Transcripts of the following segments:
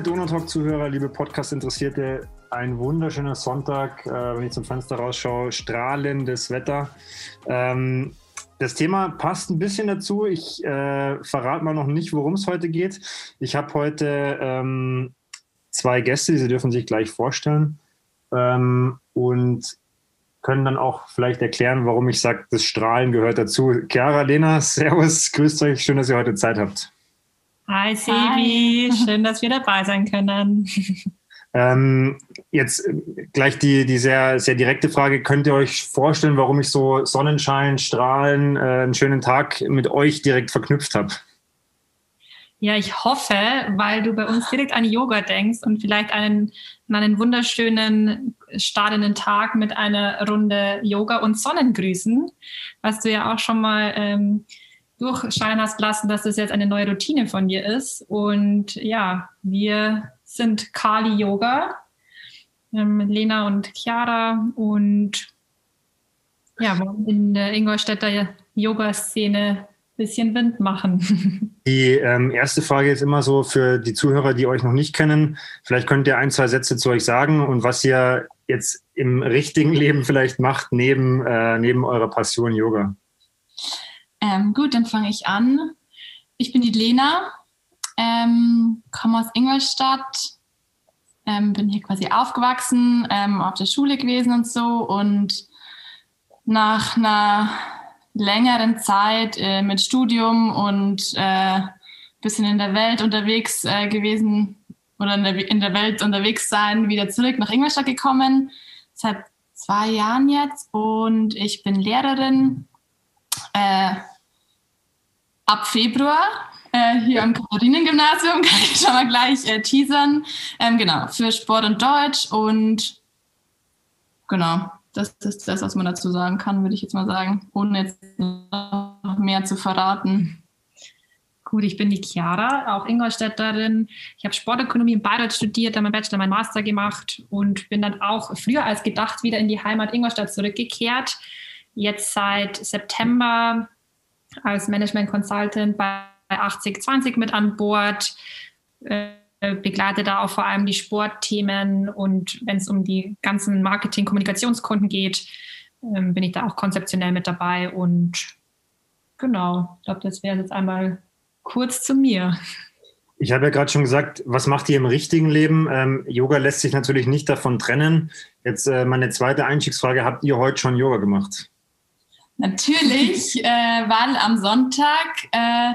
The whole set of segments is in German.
Liebe Donautalk-Zuhörer, liebe Podcast-Interessierte, ein wunderschöner Sonntag, äh, wenn ich zum Fenster rausschaue, strahlendes Wetter. Ähm, das Thema passt ein bisschen dazu. Ich äh, verrate mal noch nicht, worum es heute geht. Ich habe heute ähm, zwei Gäste, Sie dürfen sich gleich vorstellen ähm, und können dann auch vielleicht erklären, warum ich sage, das Strahlen gehört dazu. Chiara, Lena, Servus, grüßt euch, schön, dass ihr heute Zeit habt. Hi Sebi, schön, dass wir dabei sein können. Ähm, jetzt äh, gleich die, die sehr, sehr direkte Frage. Könnt ihr euch vorstellen, warum ich so Sonnenschein, Strahlen, äh, einen schönen Tag mit euch direkt verknüpft habe? Ja, ich hoffe, weil du bei uns direkt an Yoga denkst und vielleicht einen, einen wunderschönen startenden Tag mit einer Runde Yoga und Sonnengrüßen, was du ja auch schon mal ähm, durchscheinen hast lassen, dass das jetzt eine neue Routine von dir ist. Und ja, wir sind Kali Yoga, ähm, Lena und Chiara und ja, wollen in der Ingolstädter Yoga-Szene bisschen Wind machen. Die ähm, erste Frage ist immer so für die Zuhörer, die euch noch nicht kennen. Vielleicht könnt ihr ein, zwei Sätze zu euch sagen und was ihr jetzt im richtigen Leben vielleicht macht, neben, äh, neben eurer Passion Yoga. Ähm, gut, dann fange ich an. Ich bin die Lena, ähm, komme aus Ingolstadt, ähm, bin hier quasi aufgewachsen, ähm, auf der Schule gewesen und so. Und nach einer längeren Zeit äh, mit Studium und äh, bisschen in der Welt unterwegs äh, gewesen oder in der, in der Welt unterwegs sein, wieder zurück nach Ingolstadt gekommen. Seit zwei Jahren jetzt und ich bin Lehrerin. Äh, ab Februar äh, hier am Katharinen-Gymnasium, kann ich schon mal gleich äh, teasern. Ähm, genau, für Sport und Deutsch und genau, das ist das, was man dazu sagen kann, würde ich jetzt mal sagen, ohne jetzt noch mehr zu verraten. Gut, ich bin die Chiara, auch Ingolstädterin. Ich habe Sportökonomie in Bayreuth studiert, dann mein Bachelor, mein Master gemacht und bin dann auch früher als gedacht wieder in die Heimat Ingolstadt zurückgekehrt. Jetzt seit September als Management Consultant bei 8020 mit an Bord, äh, begleite da auch vor allem die Sportthemen und wenn es um die ganzen Marketing-Kommunikationskunden geht, äh, bin ich da auch konzeptionell mit dabei und genau, ich glaube, das wäre jetzt einmal kurz zu mir. Ich habe ja gerade schon gesagt, was macht ihr im richtigen Leben? Ähm, Yoga lässt sich natürlich nicht davon trennen. Jetzt äh, meine zweite Einstiegsfrage, habt ihr heute schon Yoga gemacht? Natürlich, äh, weil am Sonntag äh,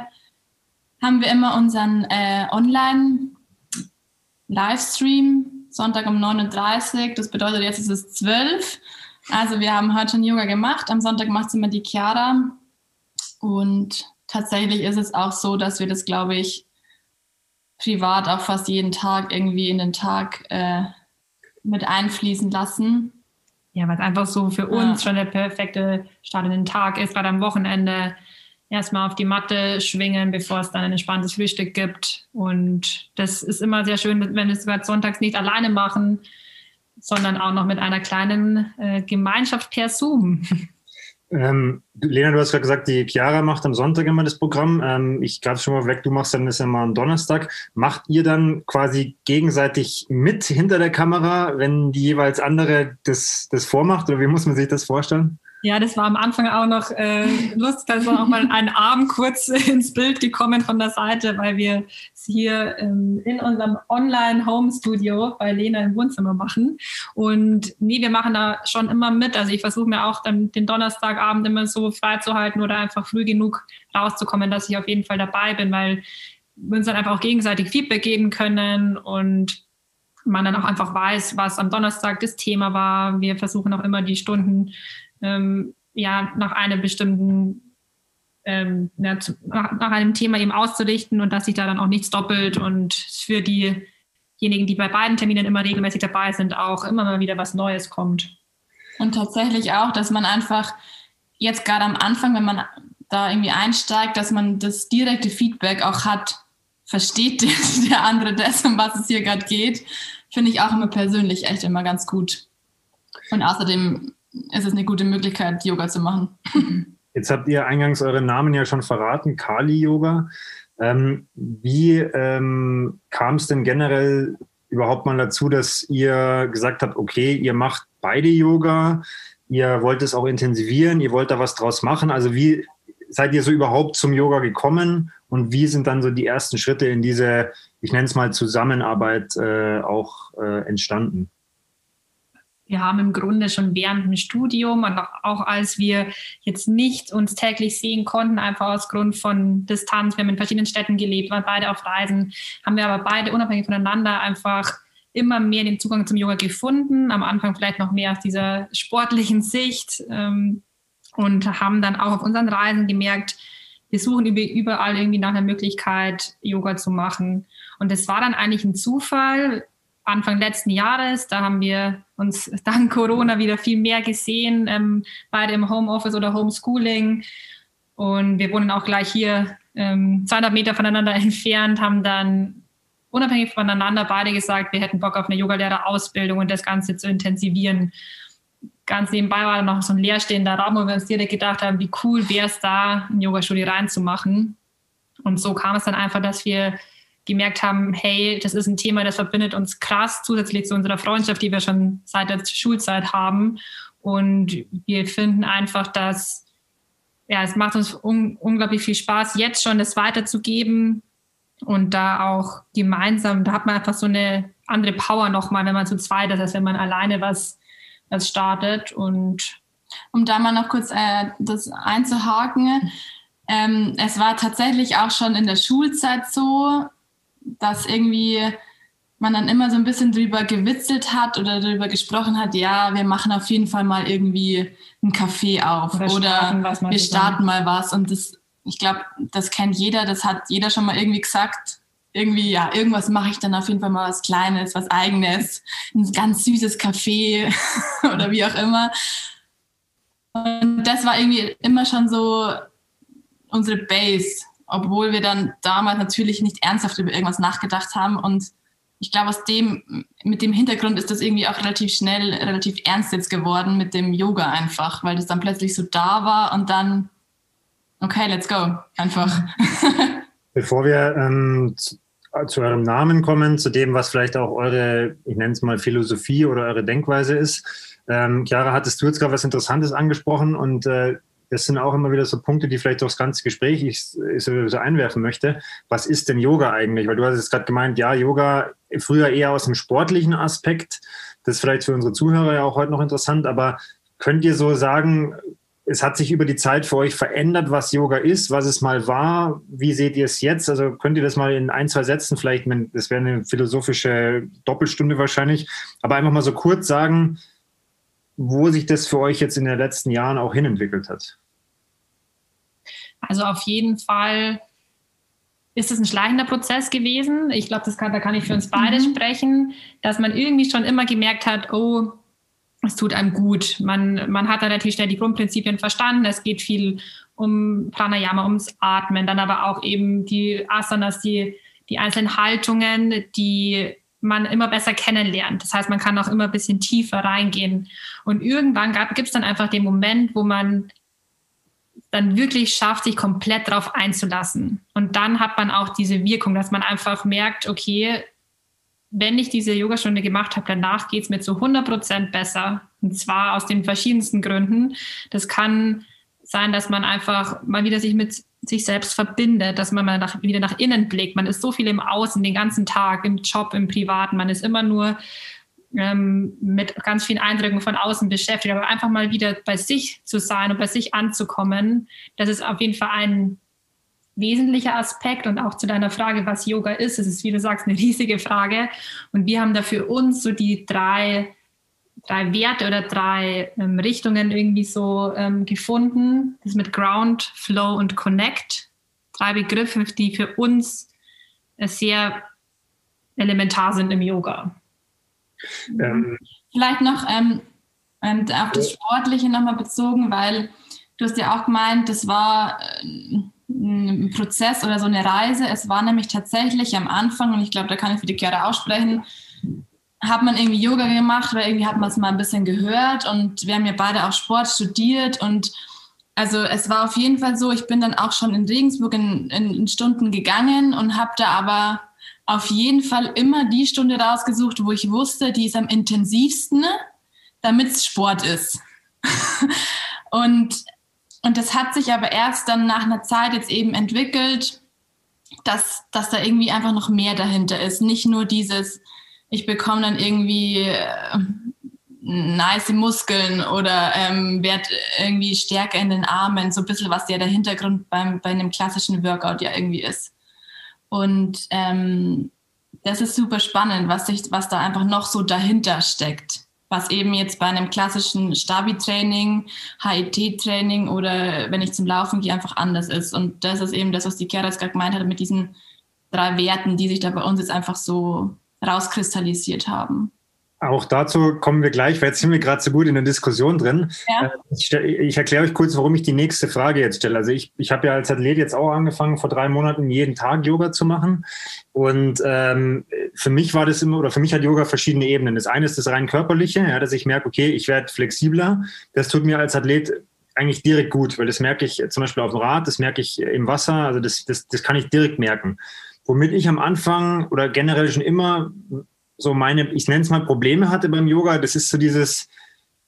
haben wir immer unseren äh, Online-Livestream, Sonntag um 9.30 Uhr. Das bedeutet, jetzt ist es 12. Also wir haben heute schon Yoga gemacht. Am Sonntag macht es immer die Chiara. Und tatsächlich ist es auch so, dass wir das, glaube ich, privat auch fast jeden Tag irgendwie in den Tag äh, mit einfließen lassen. Ja, was einfach so für uns ja. schon der perfekte Start in den Tag ist, gerade am Wochenende erstmal auf die Matte schwingen, bevor es dann ein entspanntes Frühstück gibt. Und das ist immer sehr schön, wenn wir es sogar sonntags nicht alleine machen, sondern auch noch mit einer kleinen äh, Gemeinschaft per Zoom. Ähm, Lena, du hast gerade gesagt, die Chiara macht am Sonntag immer das Programm. Ähm, ich greife schon mal weg, du machst dann das immer am Donnerstag. Macht ihr dann quasi gegenseitig mit hinter der Kamera, wenn die jeweils andere das, das vormacht? Oder wie muss man sich das vorstellen? Ja, das war am Anfang auch noch äh, lustig. Da auch mal ein Arm kurz ins Bild gekommen von der Seite, weil wir es hier ähm, in unserem Online-Home-Studio bei Lena im Wohnzimmer machen. Und nee, wir machen da schon immer mit. Also ich versuche mir auch dann den Donnerstagabend immer so freizuhalten oder einfach früh genug rauszukommen, dass ich auf jeden Fall dabei bin, weil wir uns dann einfach auch gegenseitig Feedback geben können und man dann auch einfach weiß, was am Donnerstag das Thema war. Wir versuchen auch immer die Stunden ähm, ja, nach einem bestimmten ähm, ja, nach, nach, einem Thema eben auszurichten und dass sich da dann auch nichts doppelt und für diejenigen, die bei beiden Terminen immer regelmäßig dabei sind, auch immer mal wieder was Neues kommt. Und tatsächlich auch, dass man einfach jetzt gerade am Anfang, wenn man da irgendwie einsteigt, dass man das direkte Feedback auch hat, versteht der andere das, um was es hier gerade geht, finde ich auch immer persönlich echt immer ganz gut. Und außerdem es ist eine gute Möglichkeit, Yoga zu machen. Jetzt habt ihr eingangs euren Namen ja schon verraten, Kali Yoga. Ähm, wie ähm, kam es denn generell überhaupt mal dazu, dass ihr gesagt habt, okay, ihr macht beide Yoga, ihr wollt es auch intensivieren, ihr wollt da was draus machen. Also wie seid ihr so überhaupt zum Yoga gekommen und wie sind dann so die ersten Schritte in diese, ich nenne es mal Zusammenarbeit äh, auch äh, entstanden? Wir haben im Grunde schon während dem Studium und auch als wir jetzt nicht uns täglich sehen konnten, einfach aus Grund von Distanz, wir haben in verschiedenen Städten gelebt, waren beide auf Reisen, haben wir aber beide unabhängig voneinander einfach immer mehr den Zugang zum Yoga gefunden. Am Anfang vielleicht noch mehr aus dieser sportlichen Sicht ähm, und haben dann auch auf unseren Reisen gemerkt, wir suchen überall irgendwie nach einer Möglichkeit, Yoga zu machen. Und das war dann eigentlich ein Zufall. Anfang letzten Jahres. Da haben wir uns dank Corona wieder viel mehr gesehen, ähm, beide im Homeoffice oder Homeschooling. Und wir wohnen auch gleich hier ähm, 200 Meter voneinander entfernt, haben dann unabhängig voneinander beide gesagt, wir hätten Bock auf eine Yogalehrerausbildung und das Ganze zu intensivieren. Ganz nebenbei war dann noch so ein leerstehender Raum, wo wir uns direkt gedacht haben, wie cool wäre es da, ein Yogastudio reinzumachen. Und so kam es dann einfach, dass wir gemerkt haben, hey, das ist ein Thema, das verbindet uns krass zusätzlich zu unserer Freundschaft, die wir schon seit der Schulzeit haben. Und wir finden einfach, dass ja, es macht uns un unglaublich viel Spaß, jetzt schon das weiterzugeben und da auch gemeinsam, da hat man einfach so eine andere Power nochmal, wenn man zu zweit ist, als wenn man alleine was, was startet. Und um da mal noch kurz äh, das einzuhaken, ähm, es war tatsächlich auch schon in der Schulzeit so, dass irgendwie man dann immer so ein bisschen drüber gewitzelt hat oder darüber gesprochen hat, ja, wir machen auf jeden Fall mal irgendwie ein Café auf oder, oder wir starten mal was. Und das, ich glaube, das kennt jeder, das hat jeder schon mal irgendwie gesagt. Irgendwie, ja, irgendwas mache ich dann auf jeden Fall mal was Kleines, was Eigenes, ein ganz süßes Café oder wie auch immer. Und das war irgendwie immer schon so unsere Base obwohl wir dann damals natürlich nicht ernsthaft über irgendwas nachgedacht haben. Und ich glaube, aus dem, mit dem Hintergrund ist das irgendwie auch relativ schnell, relativ ernst jetzt geworden mit dem Yoga einfach, weil das dann plötzlich so da war und dann, okay, let's go, einfach. Bevor wir ähm, zu, zu eurem Namen kommen, zu dem, was vielleicht auch eure, ich nenne es mal Philosophie oder eure Denkweise ist. Ähm, Chiara, hattest du jetzt gerade was Interessantes angesprochen und äh, das sind auch immer wieder so Punkte, die vielleicht durchs ganze Gespräch ich, so einwerfen möchte. Was ist denn Yoga eigentlich? Weil du hast jetzt gerade gemeint, ja, Yoga früher eher aus dem sportlichen Aspekt. Das ist vielleicht für unsere Zuhörer ja auch heute noch interessant, aber könnt ihr so sagen, es hat sich über die Zeit für euch verändert, was Yoga ist, was es mal war. Wie seht ihr es jetzt? Also könnt ihr das mal in ein, zwei Sätzen vielleicht, das wäre eine philosophische Doppelstunde wahrscheinlich, aber einfach mal so kurz sagen, wo sich das für euch jetzt in den letzten Jahren auch hinentwickelt hat. Also auf jeden Fall ist es ein schleichender Prozess gewesen. Ich glaube, kann, da kann ich für uns beide mhm. sprechen, dass man irgendwie schon immer gemerkt hat, oh, es tut einem gut. Man, man hat relativ schnell die Grundprinzipien verstanden. Es geht viel um Pranayama, ums Atmen, dann aber auch eben die Asanas, die, die einzelnen Haltungen, die man immer besser kennenlernt. Das heißt, man kann auch immer ein bisschen tiefer reingehen. Und irgendwann gibt es dann einfach den Moment, wo man dann wirklich schafft, sich komplett darauf einzulassen. Und dann hat man auch diese Wirkung, dass man einfach merkt, okay, wenn ich diese Yogastunde gemacht habe, danach geht es mir zu 100 Prozent besser. Und zwar aus den verschiedensten Gründen. Das kann sein, dass man einfach mal wieder sich mit sich selbst verbindet, dass man mal nach, wieder nach innen blickt. Man ist so viel im Außen den ganzen Tag, im Job, im Privaten. Man ist immer nur ähm, mit ganz vielen Eindrücken von außen beschäftigt. Aber einfach mal wieder bei sich zu sein und bei sich anzukommen, das ist auf jeden Fall ein wesentlicher Aspekt und auch zu deiner Frage, was Yoga ist. Es ist, wie du sagst, eine riesige Frage. Und wir haben da für uns so die drei drei Werte oder drei ähm, Richtungen irgendwie so ähm, gefunden. Das mit Ground, Flow und Connect. Drei Begriffe, die für uns äh, sehr elementar sind im Yoga. Ähm, Vielleicht noch ähm, auf das Sportliche nochmal bezogen, weil du hast ja auch gemeint, das war äh, ein Prozess oder so eine Reise. Es war nämlich tatsächlich am Anfang, und ich glaube, da kann ich für die Chiara aussprechen, hat man irgendwie Yoga gemacht, weil irgendwie hat man es mal ein bisschen gehört und wir haben ja beide auch Sport studiert und also es war auf jeden Fall so, ich bin dann auch schon in Regensburg in, in, in Stunden gegangen und habe da aber auf jeden Fall immer die Stunde rausgesucht, wo ich wusste, die ist am intensivsten, damit es Sport ist. und, und das hat sich aber erst dann nach einer Zeit jetzt eben entwickelt, dass, dass da irgendwie einfach noch mehr dahinter ist. Nicht nur dieses, ich bekomme dann irgendwie äh, nice Muskeln oder ähm, werde irgendwie stärker in den Armen, so ein bisschen was ja der Hintergrund beim, bei einem klassischen Workout ja irgendwie ist. Und ähm, das ist super spannend, was, sich, was da einfach noch so dahinter steckt. Was eben jetzt bei einem klassischen Stabi-Training, HIT-Training oder wenn ich zum Laufen gehe, einfach anders ist. Und das ist eben das, was die Keras gerade gemeint hat, mit diesen drei Werten, die sich da bei uns jetzt einfach so rauskristallisiert haben. Auch dazu kommen wir gleich, weil jetzt sind wir gerade so gut in der Diskussion drin. Ja. Äh, ich, ich, erkläre euch kurz, warum ich die nächste Frage jetzt stelle. Also ich, ich habe ja als Athlet jetzt auch angefangen, vor drei Monaten jeden Tag Yoga zu machen. Und ähm, für mich war das immer, oder für mich hat Yoga verschiedene Ebenen. Das eine ist das rein körperliche, ja, dass ich merke, okay, ich werde flexibler. Das tut mir als Athlet eigentlich direkt gut, weil das merke ich zum Beispiel auf dem Rad, das merke ich im Wasser, also das, das, das kann ich direkt merken. Womit ich am Anfang oder generell schon immer so meine, ich nenne es mal Probleme hatte beim Yoga, das ist so dieses,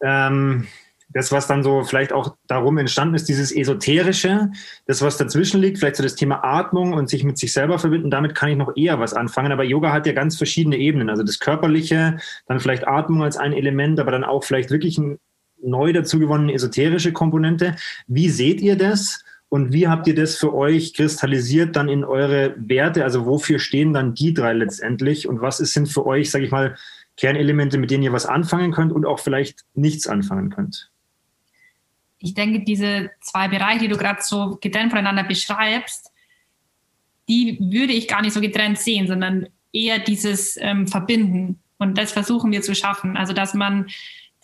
ähm, das, was dann so vielleicht auch darum entstanden ist, dieses Esoterische, das, was dazwischen liegt, vielleicht so das Thema Atmung und sich mit sich selber verbinden, damit kann ich noch eher was anfangen. Aber Yoga hat ja ganz verschiedene Ebenen. Also das Körperliche, dann vielleicht Atmung als ein Element, aber dann auch vielleicht wirklich eine neu dazu gewonnene esoterische Komponente. Wie seht ihr das? Und wie habt ihr das für euch kristallisiert dann in eure Werte? Also wofür stehen dann die drei letztendlich? Und was sind für euch, sage ich mal, Kernelemente, mit denen ihr was anfangen könnt und auch vielleicht nichts anfangen könnt? Ich denke, diese zwei Bereiche, die du gerade so getrennt voneinander beschreibst, die würde ich gar nicht so getrennt sehen, sondern eher dieses ähm, Verbinden. Und das versuchen wir zu schaffen. Also, dass man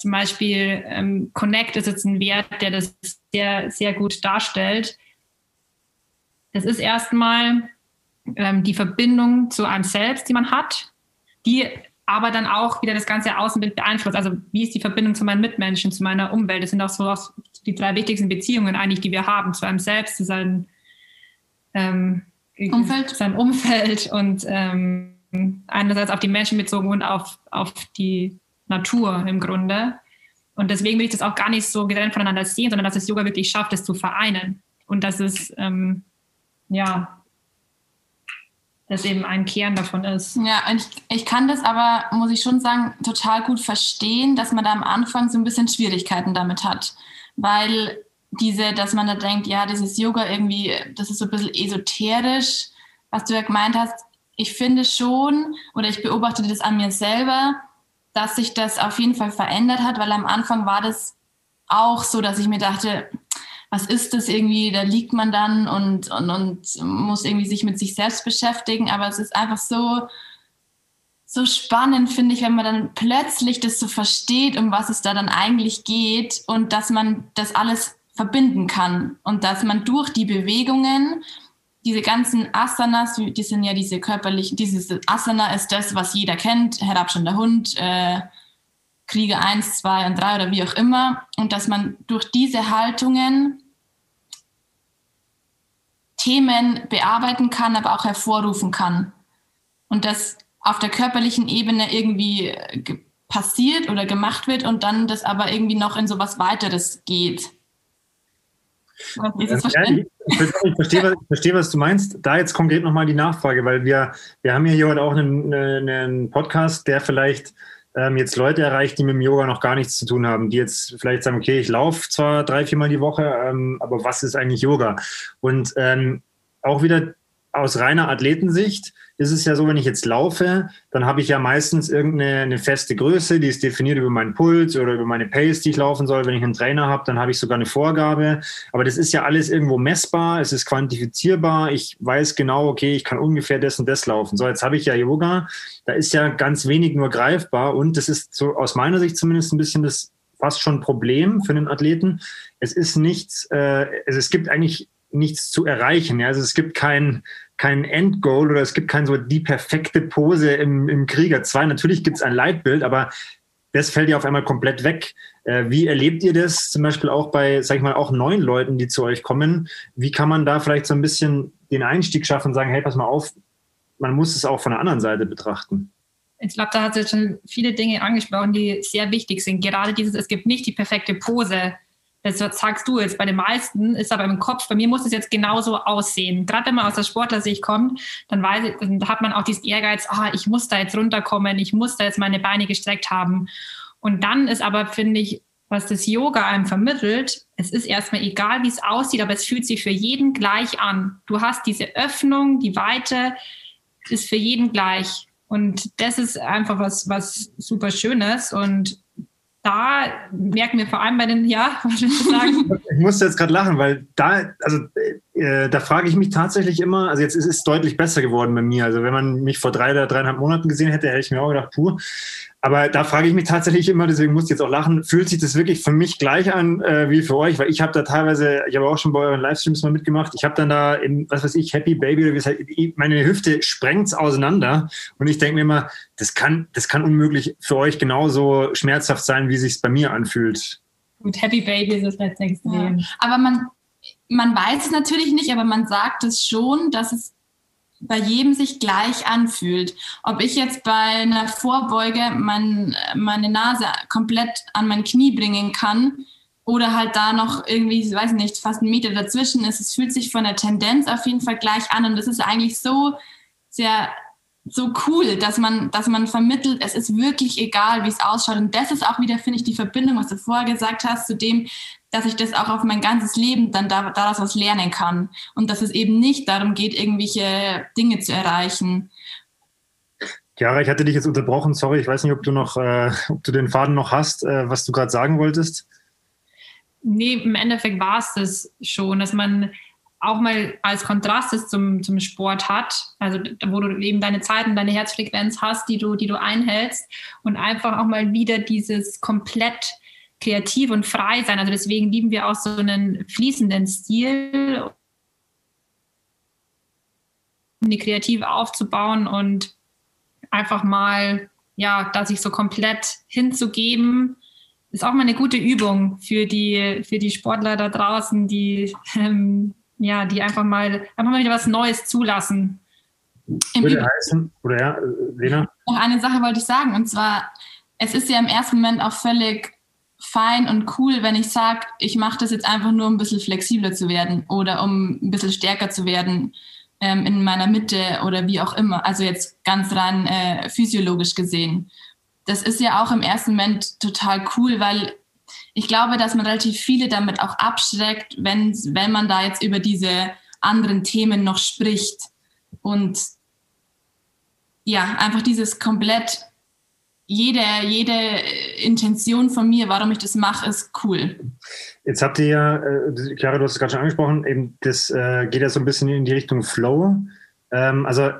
zum Beispiel ähm, Connect ist jetzt ein Wert, der das sehr, sehr gut darstellt. Das ist erstmal ähm, die Verbindung zu einem selbst, die man hat, die aber dann auch wieder das ganze Außenbild beeinflusst. Also wie ist die Verbindung zu meinen Mitmenschen, zu meiner Umwelt? Das sind auch so die drei wichtigsten Beziehungen eigentlich, die wir haben, zu einem selbst, zu seinem ähm, Umfeld, seinem Umfeld und ähm, einerseits auf die Menschen bezogen und auf, auf die Natur im Grunde. Und deswegen will ich das auch gar nicht so getrennt voneinander sehen, sondern dass das Yoga wirklich schafft, das zu vereinen. Und dass es, ähm, ja, das eben ein Kern davon ist. Ja, ich, ich kann das aber, muss ich schon sagen, total gut verstehen, dass man da am Anfang so ein bisschen Schwierigkeiten damit hat. Weil diese, dass man da denkt, ja, ist Yoga irgendwie, das ist so ein bisschen esoterisch, was du ja gemeint hast. Ich finde schon, oder ich beobachte das an mir selber, dass sich das auf jeden Fall verändert hat, weil am Anfang war das auch so, dass ich mir dachte, was ist das irgendwie, da liegt man dann und, und, und muss irgendwie sich mit sich selbst beschäftigen, aber es ist einfach so, so spannend, finde ich, wenn man dann plötzlich das so versteht, um was es da dann eigentlich geht und dass man das alles verbinden kann und dass man durch die Bewegungen diese ganzen Asanas, die sind ja diese körperlichen, dieses Asana ist das, was jeder kennt, herabschauender Hund, äh, Kriege 1, 2 und 3 oder wie auch immer. Und dass man durch diese Haltungen Themen bearbeiten kann, aber auch hervorrufen kann. Und das auf der körperlichen Ebene irgendwie äh, passiert oder gemacht wird und dann das aber irgendwie noch in so was weiteres geht. Ja, ich, verstehe, was, ich verstehe, was du meinst. Da jetzt konkret nochmal die Nachfrage, weil wir, wir haben hier heute auch einen, einen Podcast, der vielleicht ähm, jetzt Leute erreicht, die mit dem Yoga noch gar nichts zu tun haben, die jetzt vielleicht sagen, okay, ich laufe zwar drei, viermal die Woche, ähm, aber was ist eigentlich Yoga? Und ähm, auch wieder aus reiner Athletensicht ist es ja so, wenn ich jetzt laufe, dann habe ich ja meistens irgendeine eine feste Größe, die ist definiert über meinen Puls oder über meine Pace, die ich laufen soll. Wenn ich einen Trainer habe, dann habe ich sogar eine Vorgabe. Aber das ist ja alles irgendwo messbar, es ist quantifizierbar. Ich weiß genau, okay, ich kann ungefähr das und das laufen. So, jetzt habe ich ja Yoga, da ist ja ganz wenig nur greifbar und das ist so aus meiner Sicht zumindest ein bisschen das fast schon Problem für einen Athleten. Es ist nichts, äh, also es gibt eigentlich nichts zu erreichen. Ja? Also es gibt kein, kein Endgoal oder es gibt keine so die perfekte Pose im, im Krieger 2. Natürlich gibt es ein Leitbild, aber das fällt ja auf einmal komplett weg. Äh, wie erlebt ihr das zum Beispiel auch bei, sag ich mal, auch neuen Leuten, die zu euch kommen? Wie kann man da vielleicht so ein bisschen den Einstieg schaffen und sagen, hey, pass mal auf, man muss es auch von der anderen Seite betrachten? Ich glaube, da hat sie schon viele Dinge angesprochen, die sehr wichtig sind. Gerade dieses, es gibt nicht die perfekte Pose. Das sagst du jetzt. Bei den meisten ist aber im Kopf, bei mir muss es jetzt genauso aussehen. Gerade wenn man aus der Sportlersicht kommt, dann, weiß dann hat man auch diesen Ehrgeiz, ah, ich muss da jetzt runterkommen, ich muss da jetzt meine Beine gestreckt haben. Und dann ist aber, finde ich, was das Yoga einem vermittelt, es ist erstmal egal, wie es aussieht, aber es fühlt sich für jeden gleich an. Du hast diese Öffnung, die Weite ist für jeden gleich. Und das ist einfach was, was super Schönes. Und da merken wir vor allem bei den, ja, was ich sagen? Ich musste jetzt gerade lachen, weil da, also äh, da frage ich mich tatsächlich immer, also jetzt ist es deutlich besser geworden bei mir. Also wenn man mich vor drei oder dreieinhalb Monaten gesehen hätte, hätte ich mir auch gedacht, puh, aber da frage ich mich tatsächlich immer, deswegen muss ich jetzt auch lachen, fühlt sich das wirklich für mich gleich an äh, wie für euch? Weil ich habe da teilweise, ich habe auch schon bei euren Livestreams mal mitgemacht, ich habe dann da in, was weiß ich, Happy Baby oder wie es halt, meine Hüfte sprengt's auseinander und ich denke mir immer, das kann, das kann unmöglich für euch genauso schmerzhaft sein, wie sich's bei mir anfühlt. Gut, Happy Baby ist es halt extrem. Ja. Aber man, man weiß es natürlich nicht, aber man sagt es schon, dass es bei jedem sich gleich anfühlt. Ob ich jetzt bei einer Vorbeuge mein, meine Nase komplett an mein Knie bringen kann oder halt da noch irgendwie, weiß nicht, fast einen Meter dazwischen ist, es fühlt sich von der Tendenz auf jeden Fall gleich an und das ist eigentlich so sehr so cool, dass man, dass man vermittelt, es ist wirklich egal, wie es ausschaut. Und das ist auch wieder, finde ich, die Verbindung, was du vorher gesagt hast, zu dem, dass ich das auch auf mein ganzes Leben dann daraus was lernen kann. Und dass es eben nicht darum geht, irgendwelche Dinge zu erreichen. Chiara, ich hatte dich jetzt unterbrochen. Sorry, ich weiß nicht, ob du noch, äh, ob du den Faden noch hast, äh, was du gerade sagen wolltest. Nee, im Endeffekt war es das schon, dass man auch mal als Kontrast zum, zum Sport hat, also wo du eben deine Zeiten, deine Herzfrequenz hast, die du, die du einhältst und einfach auch mal wieder dieses komplett kreativ und frei sein. Also deswegen lieben wir auch so einen fließenden Stil, um die kreativ aufzubauen und einfach mal, ja, da sich so komplett hinzugeben, ist auch mal eine gute Übung für die, für die Sportler da draußen, die, ähm, ja, die einfach mal, einfach mal wieder was Neues zulassen. Würde heißen, oder ja, Lena? Noch eine Sache wollte ich sagen, und zwar, es ist ja im ersten Moment auch völlig fein und cool, wenn ich sage, ich mache das jetzt einfach nur, um ein bisschen flexibler zu werden oder um ein bisschen stärker zu werden ähm, in meiner Mitte oder wie auch immer. Also jetzt ganz rein äh, physiologisch gesehen. Das ist ja auch im ersten Moment total cool, weil ich glaube, dass man relativ viele damit auch abschreckt, wenn, wenn man da jetzt über diese anderen Themen noch spricht. Und ja, einfach dieses komplett jede, jede Intention von mir, warum ich das mache, ist cool. Jetzt habt ihr ja, äh, Chiara, du hast es gerade schon angesprochen, eben das äh, geht ja so ein bisschen in die Richtung Flow. Ähm, also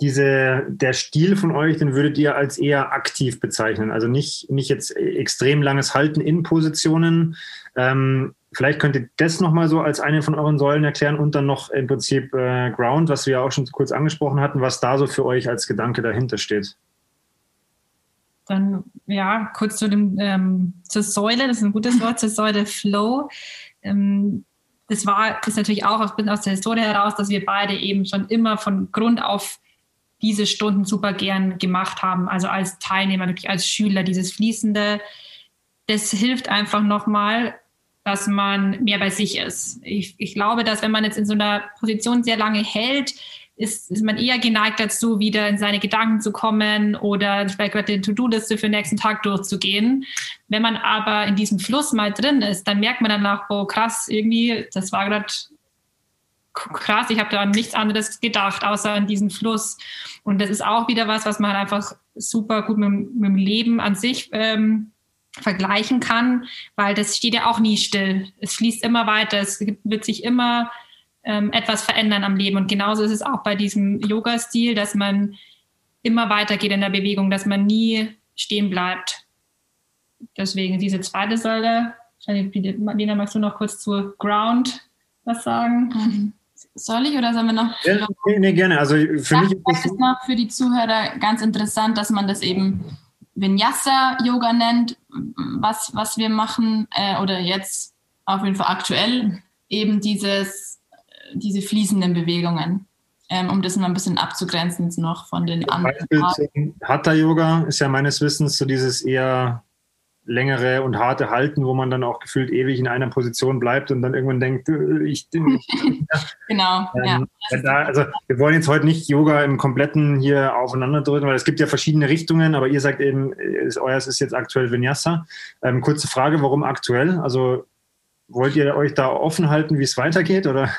diese, der Stil von euch, den würdet ihr als eher aktiv bezeichnen. Also nicht, nicht jetzt extrem langes Halten in Positionen. Ähm, vielleicht könnt ihr das nochmal so als eine von euren Säulen erklären und dann noch im Prinzip äh, Ground, was wir ja auch schon kurz angesprochen hatten, was da so für euch als Gedanke dahinter steht. Dann ja, kurz zu dem ähm, zur Säule, das ist ein gutes Wort, zur Säule Flow. Ähm, das war ist natürlich auch aus, aus der Historie heraus, dass wir beide eben schon immer von Grund auf diese Stunden super gern gemacht haben. Also als Teilnehmer, wirklich als Schüler, dieses Fließende, das hilft einfach nochmal, dass man mehr bei sich ist. Ich, ich glaube, dass wenn man jetzt in so einer Position sehr lange hält, ist, ist man eher geneigt dazu, wieder in seine Gedanken zu kommen oder vielleicht gerade die To-Do-Liste für den nächsten Tag durchzugehen. Wenn man aber in diesem Fluss mal drin ist, dann merkt man danach, oh krass, irgendwie, das war gerade krass, ich habe da an nichts anderes gedacht, außer an diesen Fluss. Und das ist auch wieder was, was man einfach super gut mit, mit dem Leben an sich ähm, vergleichen kann, weil das steht ja auch nie still. Es fließt immer weiter, es wird sich immer ähm, etwas verändern am Leben. Und genauso ist es auch bei diesem Yoga-Stil, dass man immer weitergeht in der Bewegung, dass man nie stehen bleibt. Deswegen diese zweite Säule. Lena, magst du noch kurz zu Ground was sagen? Mhm. Soll ich oder sollen wir noch? Ja, nee, nee, gerne. Also für mich ist das noch für die Zuhörer ganz interessant, dass man das eben Vinyasa-Yoga nennt, was, was wir machen, äh, oder jetzt auf jeden Fall aktuell, eben dieses, diese fließenden Bewegungen, ähm, um das mal ein bisschen abzugrenzen jetzt noch von den anderen. Hatha-Yoga ist ja meines Wissens so dieses eher längere und harte Halten, wo man dann auch gefühlt ewig in einer Position bleibt und dann irgendwann denkt, äh, ich. genau. Ähm, ja. Da, also wir wollen jetzt heute nicht Yoga im kompletten hier aufeinander drücken, weil es gibt ja verschiedene Richtungen, aber ihr sagt eben, ist, euers ist jetzt aktuell Vinyasa. Ähm, kurze Frage, warum aktuell? Also wollt ihr euch da offen halten, wie es weitergeht oder?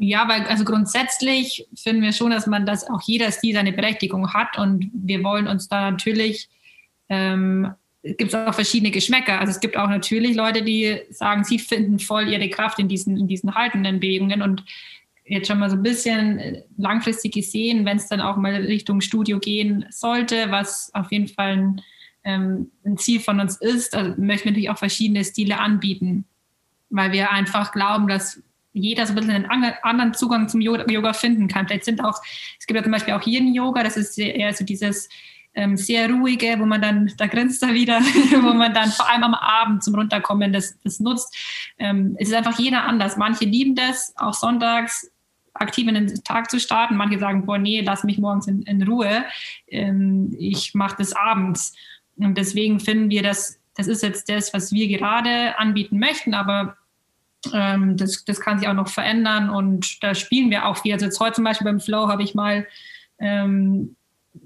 Ja, weil also grundsätzlich finden wir schon, dass man das auch jeder Stil seine Berechtigung hat und wir wollen uns da natürlich ähm, gibt es auch verschiedene Geschmäcker. Also es gibt auch natürlich Leute, die sagen, sie finden voll ihre Kraft in diesen, in diesen haltenden Bewegungen und jetzt schon mal so ein bisschen langfristig gesehen, wenn es dann auch mal Richtung Studio gehen sollte, was auf jeden Fall ein, ähm, ein Ziel von uns ist, also möchten wir natürlich auch verschiedene Stile anbieten, weil wir einfach glauben, dass jeder so ein bisschen einen anderen Zugang zum Yoga finden kann. Vielleicht sind auch, es gibt ja zum Beispiel auch hier ein Yoga, das ist eher so dieses ähm, sehr ruhige, wo man dann, da grinst er wieder, wo man dann vor allem am Abend zum Runterkommen das, das nutzt. Ähm, es ist einfach jeder anders. Manche lieben das, auch sonntags aktiv in den Tag zu starten. Manche sagen, boah, nee, lass mich morgens in, in Ruhe. Ähm, ich mache das abends. Und deswegen finden wir, dass das ist jetzt das, was wir gerade anbieten möchten, aber ähm, das, das kann sich auch noch verändern und da spielen wir auch viel. Also jetzt heute zum Beispiel beim Flow habe ich mal ähm,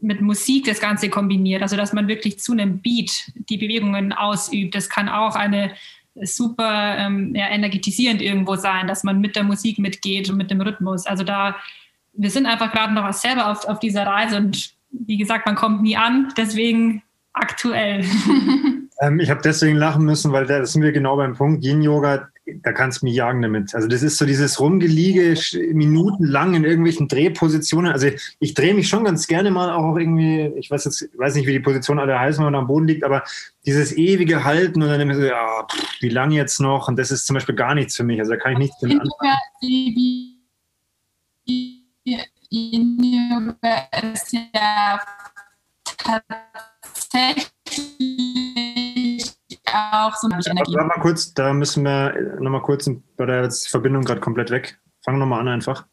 mit Musik das Ganze kombiniert, also dass man wirklich zu einem Beat die Bewegungen ausübt. Das kann auch eine super ähm, ja, energetisierend irgendwo sein, dass man mit der Musik mitgeht und mit dem Rhythmus. Also da, wir sind einfach gerade noch selber auf, auf dieser Reise und wie gesagt, man kommt nie an, deswegen aktuell. ähm, ich habe deswegen lachen müssen, weil da sind wir genau beim Punkt. Yin-Yoga da kannst du mich jagen damit. Also das ist so dieses Rumgeliege minutenlang in irgendwelchen Drehpositionen. Also ich, ich drehe mich schon ganz gerne mal auch irgendwie, ich weiß jetzt, weiß nicht, wie die Position alle heißen, wenn man am Boden liegt, aber dieses ewige Halten und dann immer so, ja, pff, wie lange jetzt noch? Und das ist zum Beispiel gar nichts für mich. Also da kann ich nichts damit anfangen. Tatsächlich auch so eine Energie. Warte mal kurz, da müssen wir nochmal kurz, bei der Verbindung gerade komplett weg. Fangen wir nochmal an einfach.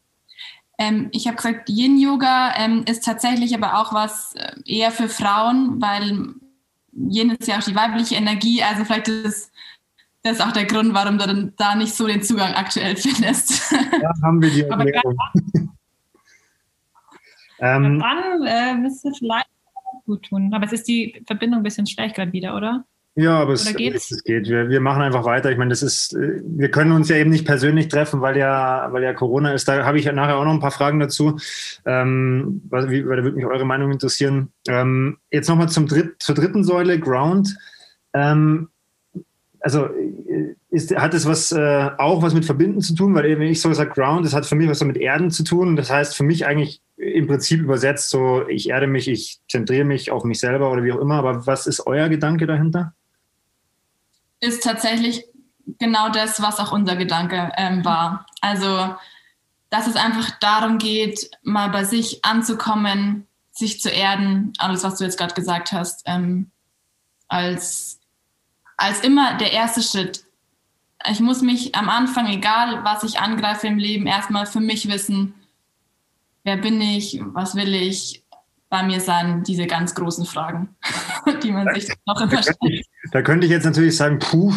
Ähm, ich habe gesagt, Yin-Yoga ähm, ist tatsächlich aber auch was äh, eher für Frauen, weil Yin ist ja auch die weibliche Energie. Also vielleicht ist das auch der Grund, warum du da nicht so den Zugang aktuell findest. Da haben wir die Erklärung. ähm, dann äh, müsste vielleicht gut tun. Aber es ist die Verbindung ein bisschen schlecht gerade wieder, oder? Ja, aber es, es, geht. Wir, wir machen einfach weiter. Ich meine, das ist, äh, wir können uns ja eben nicht persönlich treffen, weil ja, weil ja Corona ist. Da habe ich ja nachher auch noch ein paar Fragen dazu. Ähm, weil, weil da würde mich eure Meinung interessieren. Ähm, jetzt nochmal zum Dritt, zur dritten Säule, Ground. Ähm, also äh, ist, hat es was äh, auch was mit Verbinden zu tun, weil eben ich so sage Ground, das hat für mich was so mit Erden zu tun. Das heißt für mich eigentlich im Prinzip übersetzt so, ich erde mich, ich zentriere mich auf mich selber oder wie auch immer. Aber was ist euer Gedanke dahinter? Ist tatsächlich genau das, was auch unser Gedanke ähm, war. Also, dass es einfach darum geht, mal bei sich anzukommen, sich zu erden, alles, was du jetzt gerade gesagt hast, ähm, als, als immer der erste Schritt. Ich muss mich am Anfang, egal was ich angreife im Leben, erstmal für mich wissen, wer bin ich, was will ich, bei mir sein, diese ganz großen Fragen, die man sich noch immer stellt. Da könnte ich jetzt natürlich sagen, puh,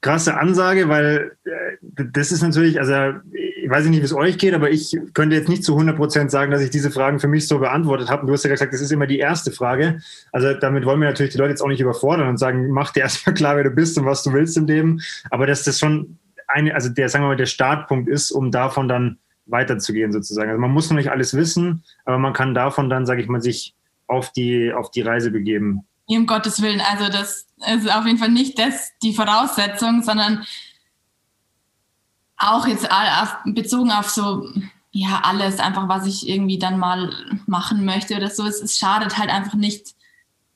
krasse Ansage, weil äh, das ist natürlich, also ich weiß nicht, wie es euch geht, aber ich könnte jetzt nicht zu 100 Prozent sagen, dass ich diese Fragen für mich so beantwortet habe. Du hast ja gesagt, das ist immer die erste Frage. Also damit wollen wir natürlich die Leute jetzt auch nicht überfordern und sagen, mach dir erstmal klar, wer du bist und was du willst im Leben. Aber dass das schon eine, also der, sagen wir mal, der Startpunkt ist, um davon dann weiterzugehen sozusagen. Also man muss noch nicht alles wissen, aber man kann davon dann, sage ich mal, sich auf die, auf die Reise begeben. Um Gottes Willen, also das ist auf jeden Fall nicht das die Voraussetzung, sondern auch jetzt bezogen auf so, ja, alles einfach, was ich irgendwie dann mal machen möchte oder so. Es, es schadet halt einfach nicht,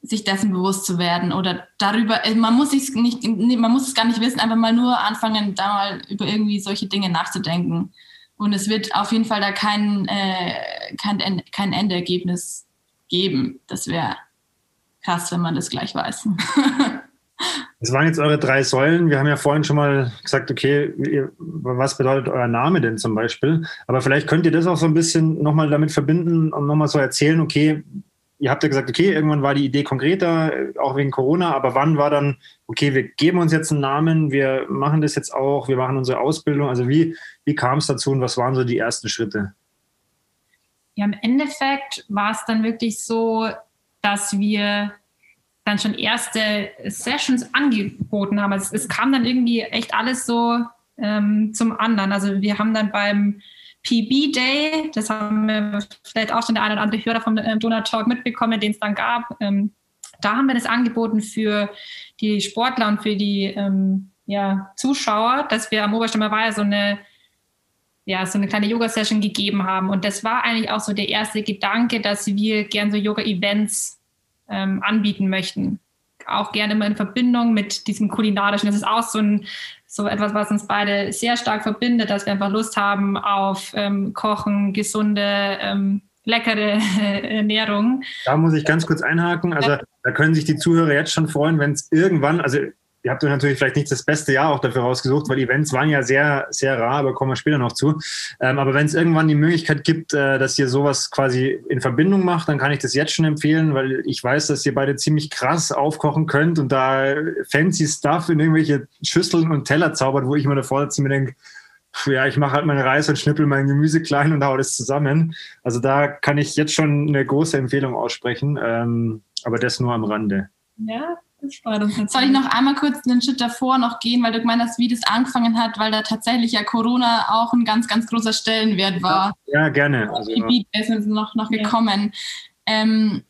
sich dessen bewusst zu werden oder darüber, man muss sich nicht, man muss es gar nicht wissen, einfach mal nur anfangen, da mal über irgendwie solche Dinge nachzudenken. Und es wird auf jeden Fall da kein, äh, kein, kein Endergebnis geben. Das wäre krass, wenn man das gleich weiß. Das waren jetzt eure drei Säulen. Wir haben ja vorhin schon mal gesagt, okay, was bedeutet euer Name denn zum Beispiel? Aber vielleicht könnt ihr das auch so ein bisschen nochmal damit verbinden und nochmal so erzählen, okay, ihr habt ja gesagt, okay, irgendwann war die Idee konkreter, auch wegen Corona, aber wann war dann, okay, wir geben uns jetzt einen Namen, wir machen das jetzt auch, wir machen unsere Ausbildung. Also wie, wie kam es dazu und was waren so die ersten Schritte? Ja, im Endeffekt war es dann wirklich so, dass wir dann schon erste Sessions angeboten haben. Also es, kam dann irgendwie echt alles so ähm, zum anderen. Also wir haben dann beim PB Day, das haben wir vielleicht auch schon der eine oder andere Hörer vom ähm, Donut Talk mitbekommen, den es dann gab. Ähm, da haben wir das angeboten für die Sportler und für die ähm, ja, Zuschauer, dass wir am Oberstimmer Weiher so eine ja, so eine kleine Yoga-Session gegeben haben. Und das war eigentlich auch so der erste Gedanke, dass wir gern so Yoga-Events ähm, anbieten möchten. Auch gerne immer in Verbindung mit diesem kulinarischen. Das ist auch so, ein, so etwas, was uns beide sehr stark verbindet, dass wir einfach Lust haben auf ähm, Kochen, gesunde, ähm, leckere Ernährung. Da muss ich ganz kurz einhaken. Also da können sich die Zuhörer jetzt schon freuen, wenn es irgendwann, also ihr habt euch natürlich vielleicht nicht das beste Jahr auch dafür rausgesucht, weil Events waren ja sehr, sehr rar, aber kommen wir später noch zu. Ähm, aber wenn es irgendwann die Möglichkeit gibt, äh, dass ihr sowas quasi in Verbindung macht, dann kann ich das jetzt schon empfehlen, weil ich weiß, dass ihr beide ziemlich krass aufkochen könnt und da fancy Stuff in irgendwelche Schüsseln und Teller zaubert, wo ich mir davor sitze mir denke, ja, ich mache halt meinen Reis und schnippel mein Gemüse klein und hau das zusammen. Also da kann ich jetzt schon eine große Empfehlung aussprechen, ähm, aber das nur am Rande. Ja, soll ich noch einmal kurz einen Schritt davor noch gehen, weil du gemeint hast, wie das angefangen hat, weil da tatsächlich ja Corona auch ein ganz, ganz großer Stellenwert war. Ja, gerne. Also, die ist noch, noch gekommen. Ja. Ähm,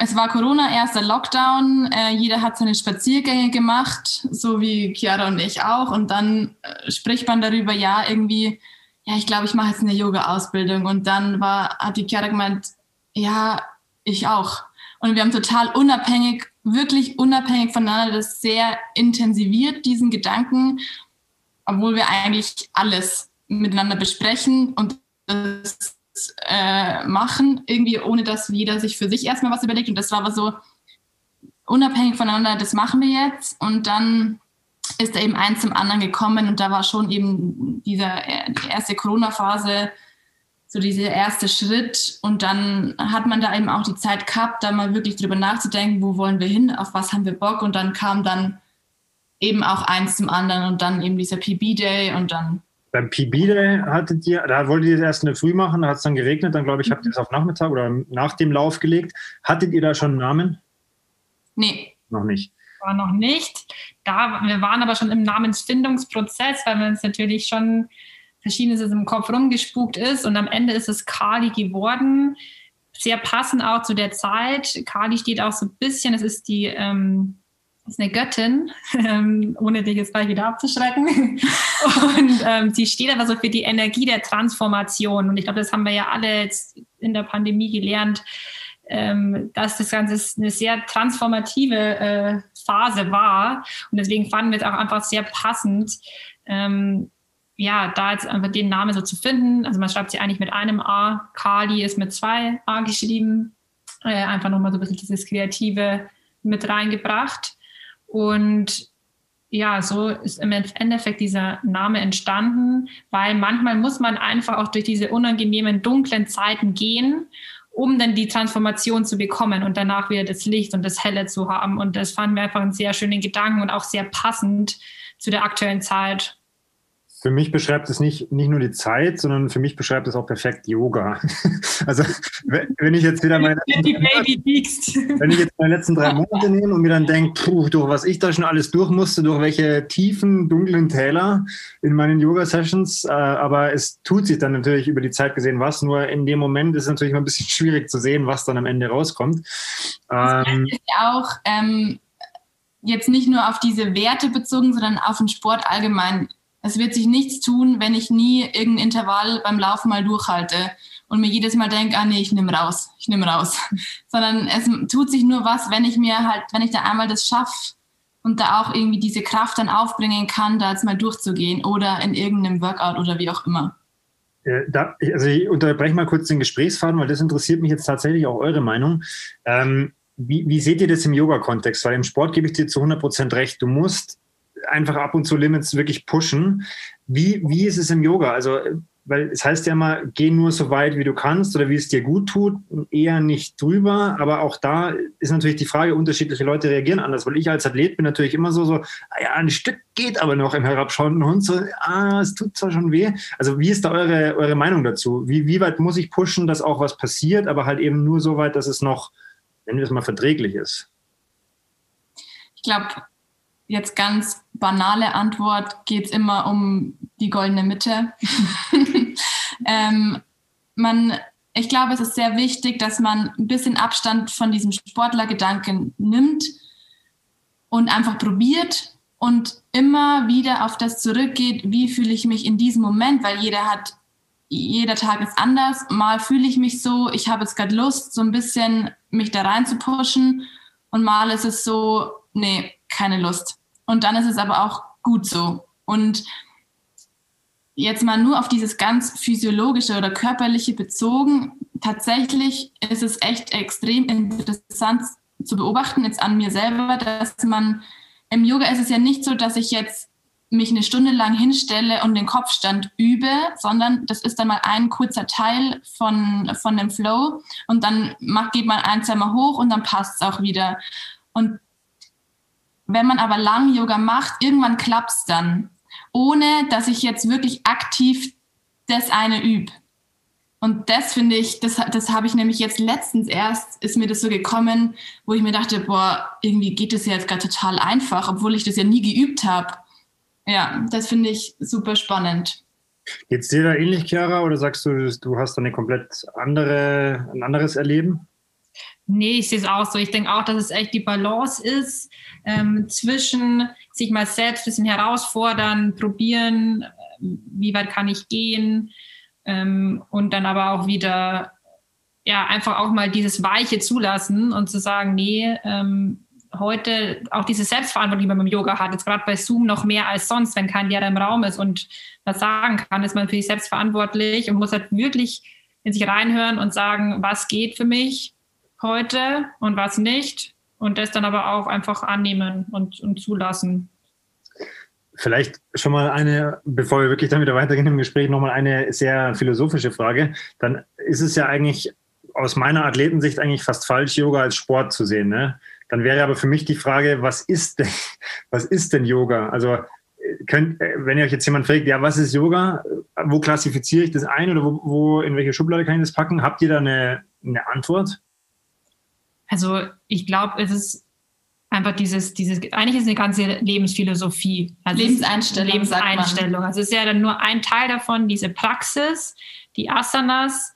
es war Corona, erster Lockdown. Äh, jeder hat seine Spaziergänge gemacht, so wie Chiara und ich auch. Und dann äh, spricht man darüber, ja, irgendwie, ja, ich glaube, ich mache jetzt eine Yoga-Ausbildung. Und dann war, hat die Chiara gemeint, ja, ich auch. Und wir haben total unabhängig wirklich unabhängig voneinander das sehr intensiviert, diesen Gedanken, obwohl wir eigentlich alles miteinander besprechen und das äh, machen, irgendwie ohne dass jeder sich für sich erstmal was überlegt. Und das war aber so unabhängig voneinander, das machen wir jetzt. Und dann ist da eben eins zum anderen gekommen und da war schon eben dieser, äh, die erste Corona-Phase so dieser erste Schritt. Und dann hat man da eben auch die Zeit gehabt, da mal wirklich drüber nachzudenken, wo wollen wir hin, auf was haben wir Bock. Und dann kam dann eben auch eins zum anderen und dann eben dieser PB-Day und dann. Beim PB-Day hattet ihr, da wolltet ihr das erst in der Früh machen, da hat es dann geregnet, dann glaube ich, habt ihr es auf Nachmittag oder nach dem Lauf gelegt. Hattet ihr da schon einen Namen? Nee. Noch nicht. War noch nicht. Da, wir waren aber schon im Namensfindungsprozess, weil wir uns natürlich schon Verschiedenes im Kopf rumgespukt ist und am Ende ist es Kali geworden. Sehr passend auch zu der Zeit. Kali steht auch so ein bisschen, es ist die, ähm, ist eine Göttin, ähm, ohne dich jetzt gleich wieder abzuschrecken. und ähm, sie steht aber so für die Energie der Transformation. Und ich glaube, das haben wir ja alle jetzt in der Pandemie gelernt, ähm, dass das Ganze eine sehr transformative äh, Phase war. Und deswegen fanden wir es auch einfach sehr passend, ähm, ja, da jetzt einfach den Namen so zu finden. Also man schreibt sie eigentlich mit einem A. Kali ist mit zwei A geschrieben. Äh, einfach nochmal so ein bisschen dieses Kreative mit reingebracht. Und ja, so ist im Endeffekt dieser Name entstanden, weil manchmal muss man einfach auch durch diese unangenehmen, dunklen Zeiten gehen, um dann die Transformation zu bekommen und danach wieder das Licht und das Helle zu haben. Und das fanden wir einfach einen sehr schönen Gedanken und auch sehr passend zu der aktuellen Zeit für mich beschreibt es nicht, nicht nur die Zeit, sondern für mich beschreibt es auch perfekt Yoga. Also wenn ich jetzt wieder meine letzten, wenn ich jetzt meine letzten drei Monate nehme und mir dann denke, puh, durch was ich da schon alles durch musste, durch welche tiefen, dunklen Täler in meinen Yoga-Sessions, äh, aber es tut sich dann natürlich über die Zeit gesehen was, nur in dem Moment ist es natürlich mal ein bisschen schwierig zu sehen, was dann am Ende rauskommt. Ähm, ist ja auch ähm, jetzt nicht nur auf diese Werte bezogen, sondern auf den Sport allgemein es wird sich nichts tun, wenn ich nie irgendein Intervall beim Laufen mal durchhalte und mir jedes Mal denke, ah nee, ich nehme raus, ich nehme raus. Sondern es tut sich nur was, wenn ich mir halt, wenn ich da einmal das schaffe und da auch irgendwie diese Kraft dann aufbringen kann, da jetzt mal durchzugehen oder in irgendeinem Workout oder wie auch immer. Äh, da, also ich unterbreche mal kurz den Gesprächsfaden, weil das interessiert mich jetzt tatsächlich auch eure Meinung. Ähm, wie, wie seht ihr das im Yoga-Kontext? Weil im Sport gebe ich dir zu 100 Prozent recht. Du musst einfach ab und zu Limits wirklich pushen. Wie, wie ist es im Yoga? Also weil es heißt ja immer, geh nur so weit, wie du kannst oder wie es dir gut tut, eher nicht drüber. Aber auch da ist natürlich die Frage, unterschiedliche Leute reagieren anders, weil ich als Athlet bin natürlich immer so, so, ah ja, ein Stück geht aber noch im herabschauenden Hund, so, ah, es tut zwar schon weh. Also wie ist da eure, eure Meinung dazu? Wie, wie weit muss ich pushen, dass auch was passiert, aber halt eben nur so weit, dass es noch, wenn wir es mal verträglich ist? Ich glaube, jetzt ganz banale Antwort geht es immer um die goldene Mitte. ähm, man, ich glaube, es ist sehr wichtig, dass man ein bisschen Abstand von diesem Sportlergedanken nimmt und einfach probiert und immer wieder auf das zurückgeht, wie fühle ich mich in diesem Moment, weil jeder hat, jeder Tag ist anders. Mal fühle ich mich so, ich habe jetzt gerade Lust, so ein bisschen mich da rein zu pushen und mal ist es so, nee, keine Lust. Und dann ist es aber auch gut so. Und jetzt mal nur auf dieses ganz physiologische oder körperliche bezogen, tatsächlich ist es echt extrem interessant zu beobachten, jetzt an mir selber, dass man im Yoga ist es ja nicht so, dass ich jetzt mich eine Stunde lang hinstelle und den Kopfstand übe, sondern das ist dann mal ein kurzer Teil von, von dem Flow und dann macht, geht man ein, zwei Mal hoch und dann passt es auch wieder. Und wenn man aber lang Yoga macht, irgendwann klappt es dann, ohne dass ich jetzt wirklich aktiv das eine übe. Und das finde ich, das, das habe ich nämlich jetzt letztens erst, ist mir das so gekommen, wo ich mir dachte, boah, irgendwie geht das ja jetzt gerade total einfach, obwohl ich das ja nie geübt habe. Ja, das finde ich super spannend. Geht es dir da ähnlich, Chiara, oder sagst du, du hast da eine komplett andere, ein anderes Erleben? Nee, ich sehe es auch so. Ich denke auch, dass es echt die Balance ist ähm, zwischen sich mal selbst ein bisschen herausfordern, probieren, äh, wie weit kann ich gehen ähm, und dann aber auch wieder ja einfach auch mal dieses Weiche zulassen und zu sagen, nee, ähm, heute auch diese Selbstverantwortung, die man beim Yoga hat, jetzt gerade bei Zoom noch mehr als sonst, wenn kein Lehrer im Raum ist und was sagen kann, ist man für sich selbstverantwortlich und muss halt wirklich in sich reinhören und sagen, was geht für mich, heute und was nicht. Und das dann aber auch einfach annehmen und, und zulassen. Vielleicht schon mal eine, bevor wir wirklich dann wieder weitergehen im Gespräch, nochmal eine sehr philosophische Frage. Dann ist es ja eigentlich aus meiner Athletensicht eigentlich fast falsch, Yoga als Sport zu sehen. Ne? Dann wäre aber für mich die Frage, was ist denn, was ist denn Yoga? Also könnt, wenn ihr euch jetzt jemand fragt, ja, was ist Yoga? Wo klassifiziere ich das ein oder wo, wo in welche Schublade kann ich das packen? Habt ihr da eine, eine Antwort? Also ich glaube, es ist einfach dieses, dieses, eigentlich ist eine ganze Lebensphilosophie. Also Lebenseinstellung. Lebenseinstellung. Also es ist ja dann nur ein Teil davon, diese Praxis, die Asanas,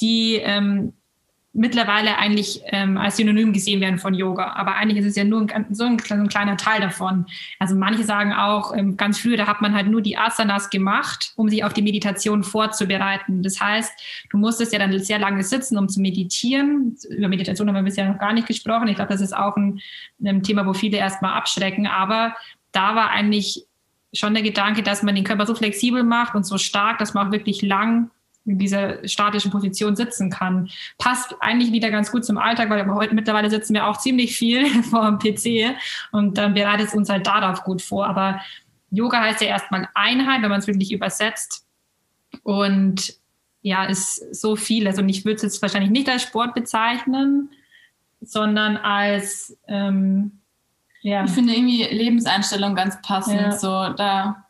die ähm, mittlerweile eigentlich ähm, als Synonym gesehen werden von Yoga. Aber eigentlich ist es ja nur ein, so, ein, so ein kleiner Teil davon. Also manche sagen auch, ähm, ganz früh, da hat man halt nur die Asanas gemacht, um sich auf die Meditation vorzubereiten. Das heißt, du musstest ja dann sehr lange sitzen, um zu meditieren. Über Meditation haben wir bisher noch gar nicht gesprochen. Ich glaube, das ist auch ein, ein Thema, wo viele erstmal abschrecken. Aber da war eigentlich schon der Gedanke, dass man den Körper so flexibel macht und so stark, dass man auch wirklich lang in dieser statischen Position sitzen kann. Passt eigentlich wieder ganz gut zum Alltag, weil heute mittlerweile sitzen wir auch ziemlich viel vor dem PC und dann bereitet es uns halt darauf gut vor. Aber Yoga heißt ja erstmal Einheit, wenn man es wirklich übersetzt. Und ja, ist so viel. Also ich würde es jetzt wahrscheinlich nicht als Sport bezeichnen, sondern als ähm, ja. Ich finde irgendwie Lebenseinstellung ganz passend. Ja. So, da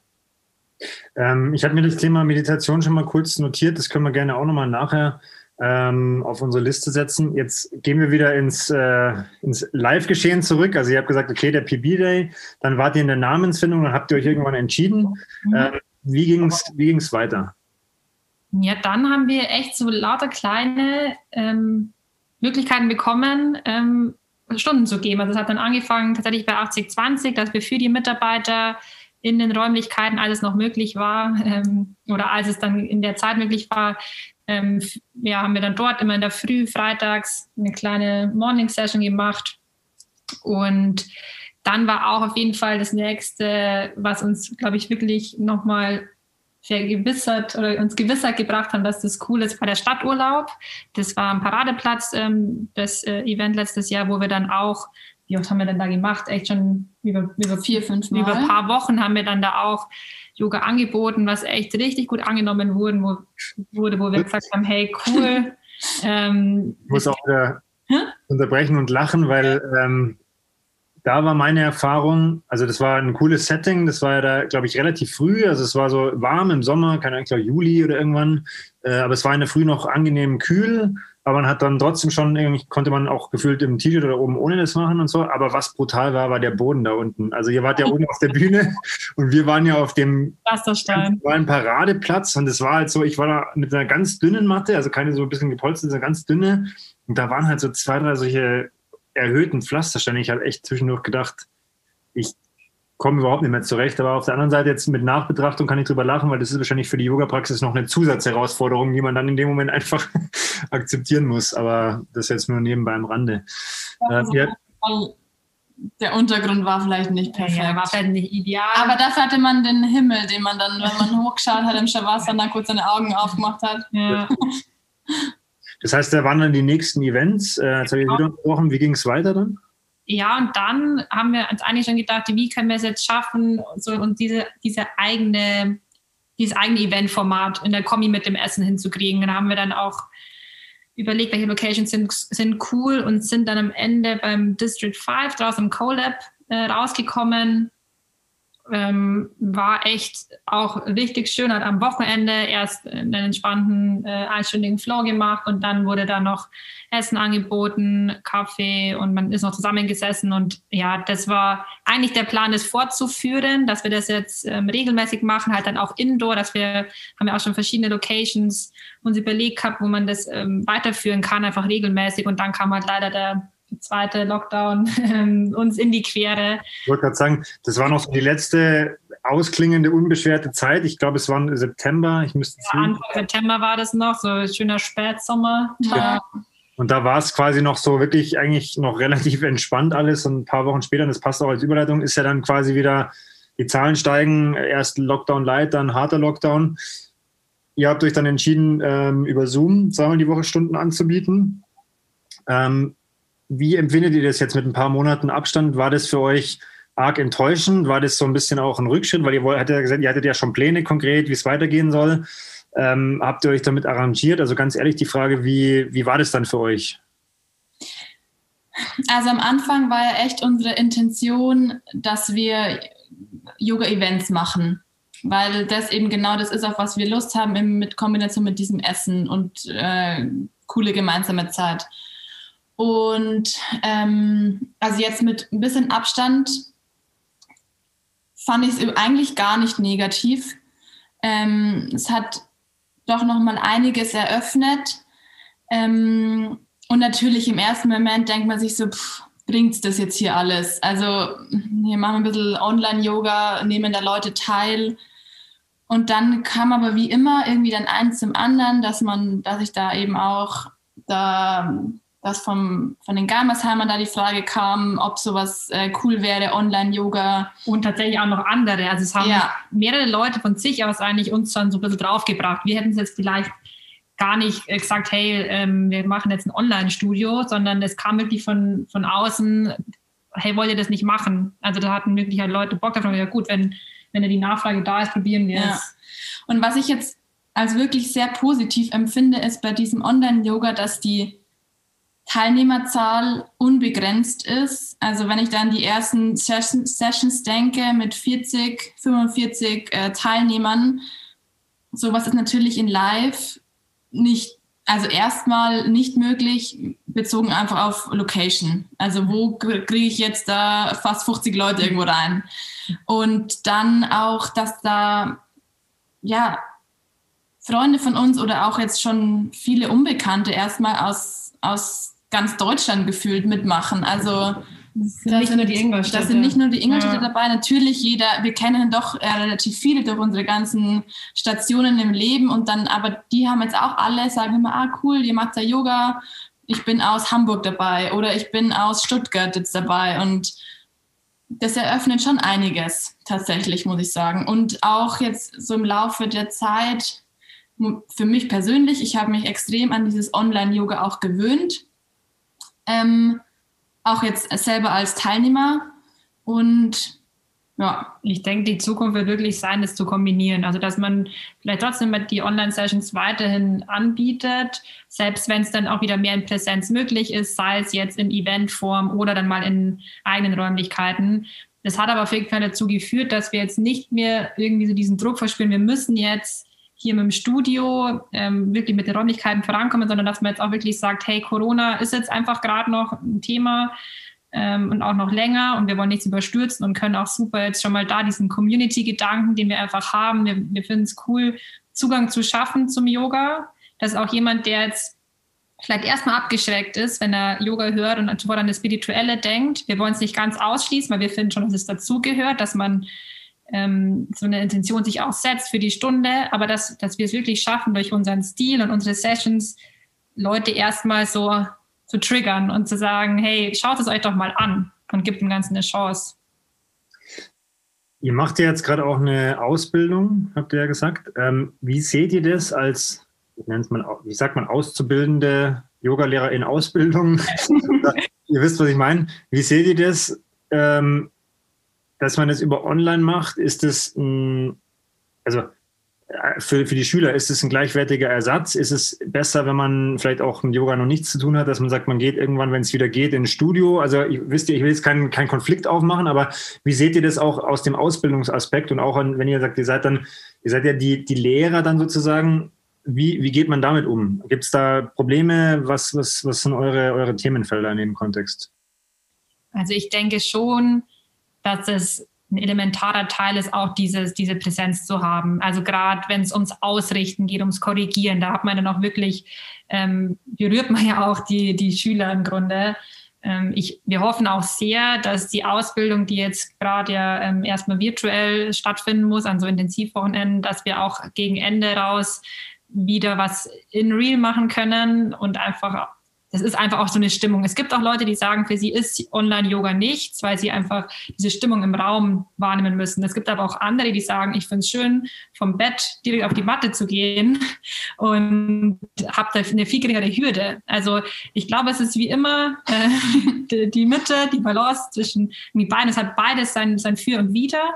ähm, ich habe mir das Thema Meditation schon mal kurz notiert. Das können wir gerne auch nochmal nachher ähm, auf unsere Liste setzen. Jetzt gehen wir wieder ins, äh, ins Live-Geschehen zurück. Also ihr habt gesagt, okay, der PB-Day, dann wart ihr in der Namensfindung, dann habt ihr euch irgendwann entschieden. Mhm. Ähm, wie ging es wie ging's weiter? Ja, dann haben wir echt so lauter kleine ähm, Möglichkeiten bekommen, ähm, Stunden zu geben. Also es hat dann angefangen tatsächlich bei 8020, dass wir für die Mitarbeiter in den Räumlichkeiten alles noch möglich war ähm, oder als es dann in der Zeit möglich war, ähm, ja, haben wir dann dort immer in der Früh freitags eine kleine Morning Session gemacht und dann war auch auf jeden Fall das nächste, was uns, glaube ich, wirklich nochmal vergewissert oder uns gewissert gebracht haben, dass das cool ist bei der Stadturlaub. Das war am Paradeplatz, ähm, das äh, Event letztes Jahr, wo wir dann auch, wie oft haben wir denn da gemacht? Echt schon über, über vier, fünf Mal. Über ein paar Wochen haben wir dann da auch Yoga angeboten, was echt richtig gut angenommen wurde, wo, wurde, wo wir gesagt haben, hey, cool. ähm, ich muss auch wieder hm? unterbrechen und lachen, weil ähm, da war meine Erfahrung, also das war ein cooles Setting, das war ja da, glaube ich, relativ früh, also es war so warm im Sommer, keine Ahnung, ich Juli oder irgendwann, äh, aber es war in der Früh noch angenehm kühl, aber man hat dann trotzdem schon, irgendwie konnte man auch gefühlt im T-Shirt oder oben ohne das machen und so, aber was brutal war, war der Boden da unten. Also ihr wart ja oben auf der Bühne und wir waren ja auf dem war ein Paradeplatz und es war halt so, ich war da mit einer ganz dünnen Matte, also keine so ein bisschen gepolsterte, sondern ganz dünne und da waren halt so zwei, drei solche erhöhten Pflastersteine. Ich habe echt zwischendurch gedacht, ich komme überhaupt nicht mehr zurecht. Aber auf der anderen Seite jetzt mit Nachbetrachtung kann ich drüber lachen, weil das ist wahrscheinlich für die Yoga-Praxis noch eine Zusatzherausforderung, die man dann in dem Moment einfach akzeptieren muss. Aber das jetzt nur nebenbei am Rande. Also, äh, der Untergrund war vielleicht nicht perfekt. Ja, war vielleicht nicht ideal. Aber dafür hatte man den Himmel, den man dann, wenn man hochgeschaut hat im Shavasana, kurz seine Augen aufgemacht hat. Ja. Das heißt, da waren dann die nächsten Events. Äh, jetzt habe ich wieder unterbrochen. Wie ging es weiter dann? Ja, und dann haben wir uns eigentlich schon gedacht, wie können wir es jetzt schaffen, so und diese, diese eigene, dieses eigene Eventformat in der Kombi mit dem Essen hinzukriegen. Dann haben wir dann auch überlegt, welche Locations sind, sind cool und sind dann am Ende beim District 5 draußen im CoLab äh, rausgekommen ähm, war echt auch richtig schön. Hat am Wochenende erst einen entspannten äh, einstündigen Flow gemacht und dann wurde da noch Essen angeboten, Kaffee und man ist noch zusammengesessen und ja, das war eigentlich der Plan, das fortzuführen, dass wir das jetzt ähm, regelmäßig machen, halt dann auch indoor, dass wir haben ja auch schon verschiedene Locations uns überlegt gehabt, wo man das ähm, weiterführen kann, einfach regelmäßig und dann kam halt leider der zweite Lockdown uns in die Quere. Ich wollte gerade sagen, das war noch so die letzte ausklingende, unbeschwerte Zeit. Ich glaube, es war September. Ich müsste ja, Anfang September war das noch, so ein schöner Spätsommer. Ja. Und da war es quasi noch so wirklich eigentlich noch relativ entspannt alles. Und ein paar Wochen später, und das passt auch als Überleitung, ist ja dann quasi wieder, die Zahlen steigen, erst Lockdown light, dann harter Lockdown. Ihr habt euch dann entschieden, ähm, über Zoom zweimal die Woche Stunden anzubieten. Ähm, wie empfindet ihr das jetzt mit ein paar Monaten Abstand? War das für euch arg enttäuschend? War das so ein bisschen auch ein Rückschritt? Weil ihr hattet ja gesagt, ihr hattet ja schon Pläne konkret, wie es weitergehen soll. Ähm, habt ihr euch damit arrangiert? Also ganz ehrlich die Frage, wie, wie war das dann für euch? Also am Anfang war ja echt unsere Intention, dass wir Yoga-Events machen, weil das eben genau das ist, auf was wir Lust haben, mit Kombination mit diesem Essen und äh, coole gemeinsame Zeit. Und ähm, also jetzt mit ein bisschen Abstand fand ich es eigentlich gar nicht negativ. Ähm, es hat doch noch mal einiges eröffnet. Ähm, und natürlich im ersten Moment denkt man sich so, bringt es das jetzt hier alles? Also wir machen ein bisschen Online-Yoga, nehmen da Leute teil. Und dann kam aber wie immer irgendwie dann eins zum anderen, dass man, dass ich da eben auch da dass vom, von den Gammersheimern da die Frage kam, ob sowas äh, cool wäre, Online-Yoga. Und tatsächlich auch noch andere. Also es haben ja. mehrere Leute von sich aus eigentlich uns dann so ein bisschen draufgebracht. Wir hätten es jetzt vielleicht gar nicht gesagt, hey, ähm, wir machen jetzt ein Online-Studio, sondern es kam wirklich von, von außen, hey, wollt ihr das nicht machen? Also da hatten wirklich halt Leute Bock davon. Ja gut, wenn, wenn die Nachfrage da ist, probieren wir ja. es. Und was ich jetzt als wirklich sehr positiv empfinde, ist bei diesem Online-Yoga, dass die Teilnehmerzahl unbegrenzt ist. Also wenn ich dann die ersten Sessions denke mit 40, 45 äh, Teilnehmern, sowas ist natürlich in Live nicht, also erstmal nicht möglich, bezogen einfach auf Location. Also wo kriege ich jetzt da fast 50 Leute irgendwo rein? Und dann auch, dass da, ja, Freunde von uns oder auch jetzt schon viele Unbekannte erstmal aus, aus ganz Deutschland gefühlt mitmachen. Also das sind, nicht, nur die. Das sind nicht nur die Ingolstädte ja. dabei. Natürlich jeder, wir kennen doch äh, relativ viele durch unsere ganzen Stationen im Leben und dann, aber die haben jetzt auch alle, sagen immer, ah cool, ihr macht ja Yoga. Ich bin aus Hamburg dabei oder ich bin aus Stuttgart jetzt dabei und das eröffnet schon einiges, tatsächlich, muss ich sagen. Und auch jetzt so im Laufe der Zeit, für mich persönlich, ich habe mich extrem an dieses Online-Yoga auch gewöhnt. Ähm, auch jetzt selber als Teilnehmer. Und ja, ich denke, die Zukunft wird wirklich sein, das zu kombinieren. Also, dass man vielleicht trotzdem die Online-Sessions weiterhin anbietet, selbst wenn es dann auch wieder mehr in Präsenz möglich ist, sei es jetzt in Eventform oder dann mal in eigenen Räumlichkeiten. Das hat aber auf jeden Fall dazu geführt, dass wir jetzt nicht mehr irgendwie so diesen Druck verspüren, wir müssen jetzt hier mit dem Studio ähm, wirklich mit den Räumlichkeiten vorankommen, sondern dass man jetzt auch wirklich sagt, hey, Corona ist jetzt einfach gerade noch ein Thema ähm, und auch noch länger und wir wollen nichts überstürzen und können auch super jetzt schon mal da diesen Community-Gedanken, den wir einfach haben. Wir, wir finden es cool, Zugang zu schaffen zum Yoga. Das ist auch jemand, der jetzt vielleicht erstmal abgeschreckt ist, wenn er Yoga hört und sofort an das Spirituelle denkt. Wir wollen es nicht ganz ausschließen, weil wir finden schon, dass es dazugehört, dass man ähm, so eine Intention sich auch setzt für die Stunde, aber dass, dass wir es wirklich schaffen, durch unseren Stil und unsere Sessions Leute erstmal so zu triggern und zu sagen, hey, schaut es euch doch mal an und gibt dem Ganzen eine Chance. Ihr macht ja jetzt gerade auch eine Ausbildung, habt ihr ja gesagt. Ähm, wie seht ihr das als, es mal, wie sagt man, auszubildende Yogalehrer in Ausbildung? ihr wisst, was ich meine. Wie seht ihr das? Ähm, dass man das über online macht, ist ein, also für, für die Schüler ist es ein gleichwertiger Ersatz? Ist es besser, wenn man vielleicht auch mit Yoga noch nichts zu tun hat, dass man sagt, man geht irgendwann, wenn es wieder geht, ins Studio? Also ich, wisst ihr, ich will jetzt keinen keinen Konflikt aufmachen, aber wie seht ihr das auch aus dem Ausbildungsaspekt und auch an, wenn ihr sagt, ihr seid dann, ihr seid ja die, die Lehrer dann sozusagen, wie, wie geht man damit um? Gibt es da Probleme? Was, was, was sind eure, eure Themenfelder in dem Kontext? Also ich denke schon, dass es ein elementarer Teil ist auch dieses, diese Präsenz zu haben. Also gerade wenn es ums Ausrichten geht, ums Korrigieren, da hat man dann auch wirklich, ähm, berührt man ja auch die, die Schüler im Grunde. Ähm, ich, wir hoffen auch sehr, dass die Ausbildung, die jetzt gerade ja ähm, erstmal virtuell stattfinden muss, an so Intensivwochenenden, dass wir auch gegen Ende raus wieder was in Real machen können und einfach das ist einfach auch so eine Stimmung. Es gibt auch Leute, die sagen, für sie ist Online-Yoga nichts, weil sie einfach diese Stimmung im Raum wahrnehmen müssen. Es gibt aber auch andere, die sagen, ich finde es schön, vom Bett direkt auf die Matte zu gehen und habe da eine viel geringere Hürde. Also ich glaube, es ist wie immer äh, die, die, Mitte, die Balance zwischen die beiden. Es hat beides sein, sein Für und Wider.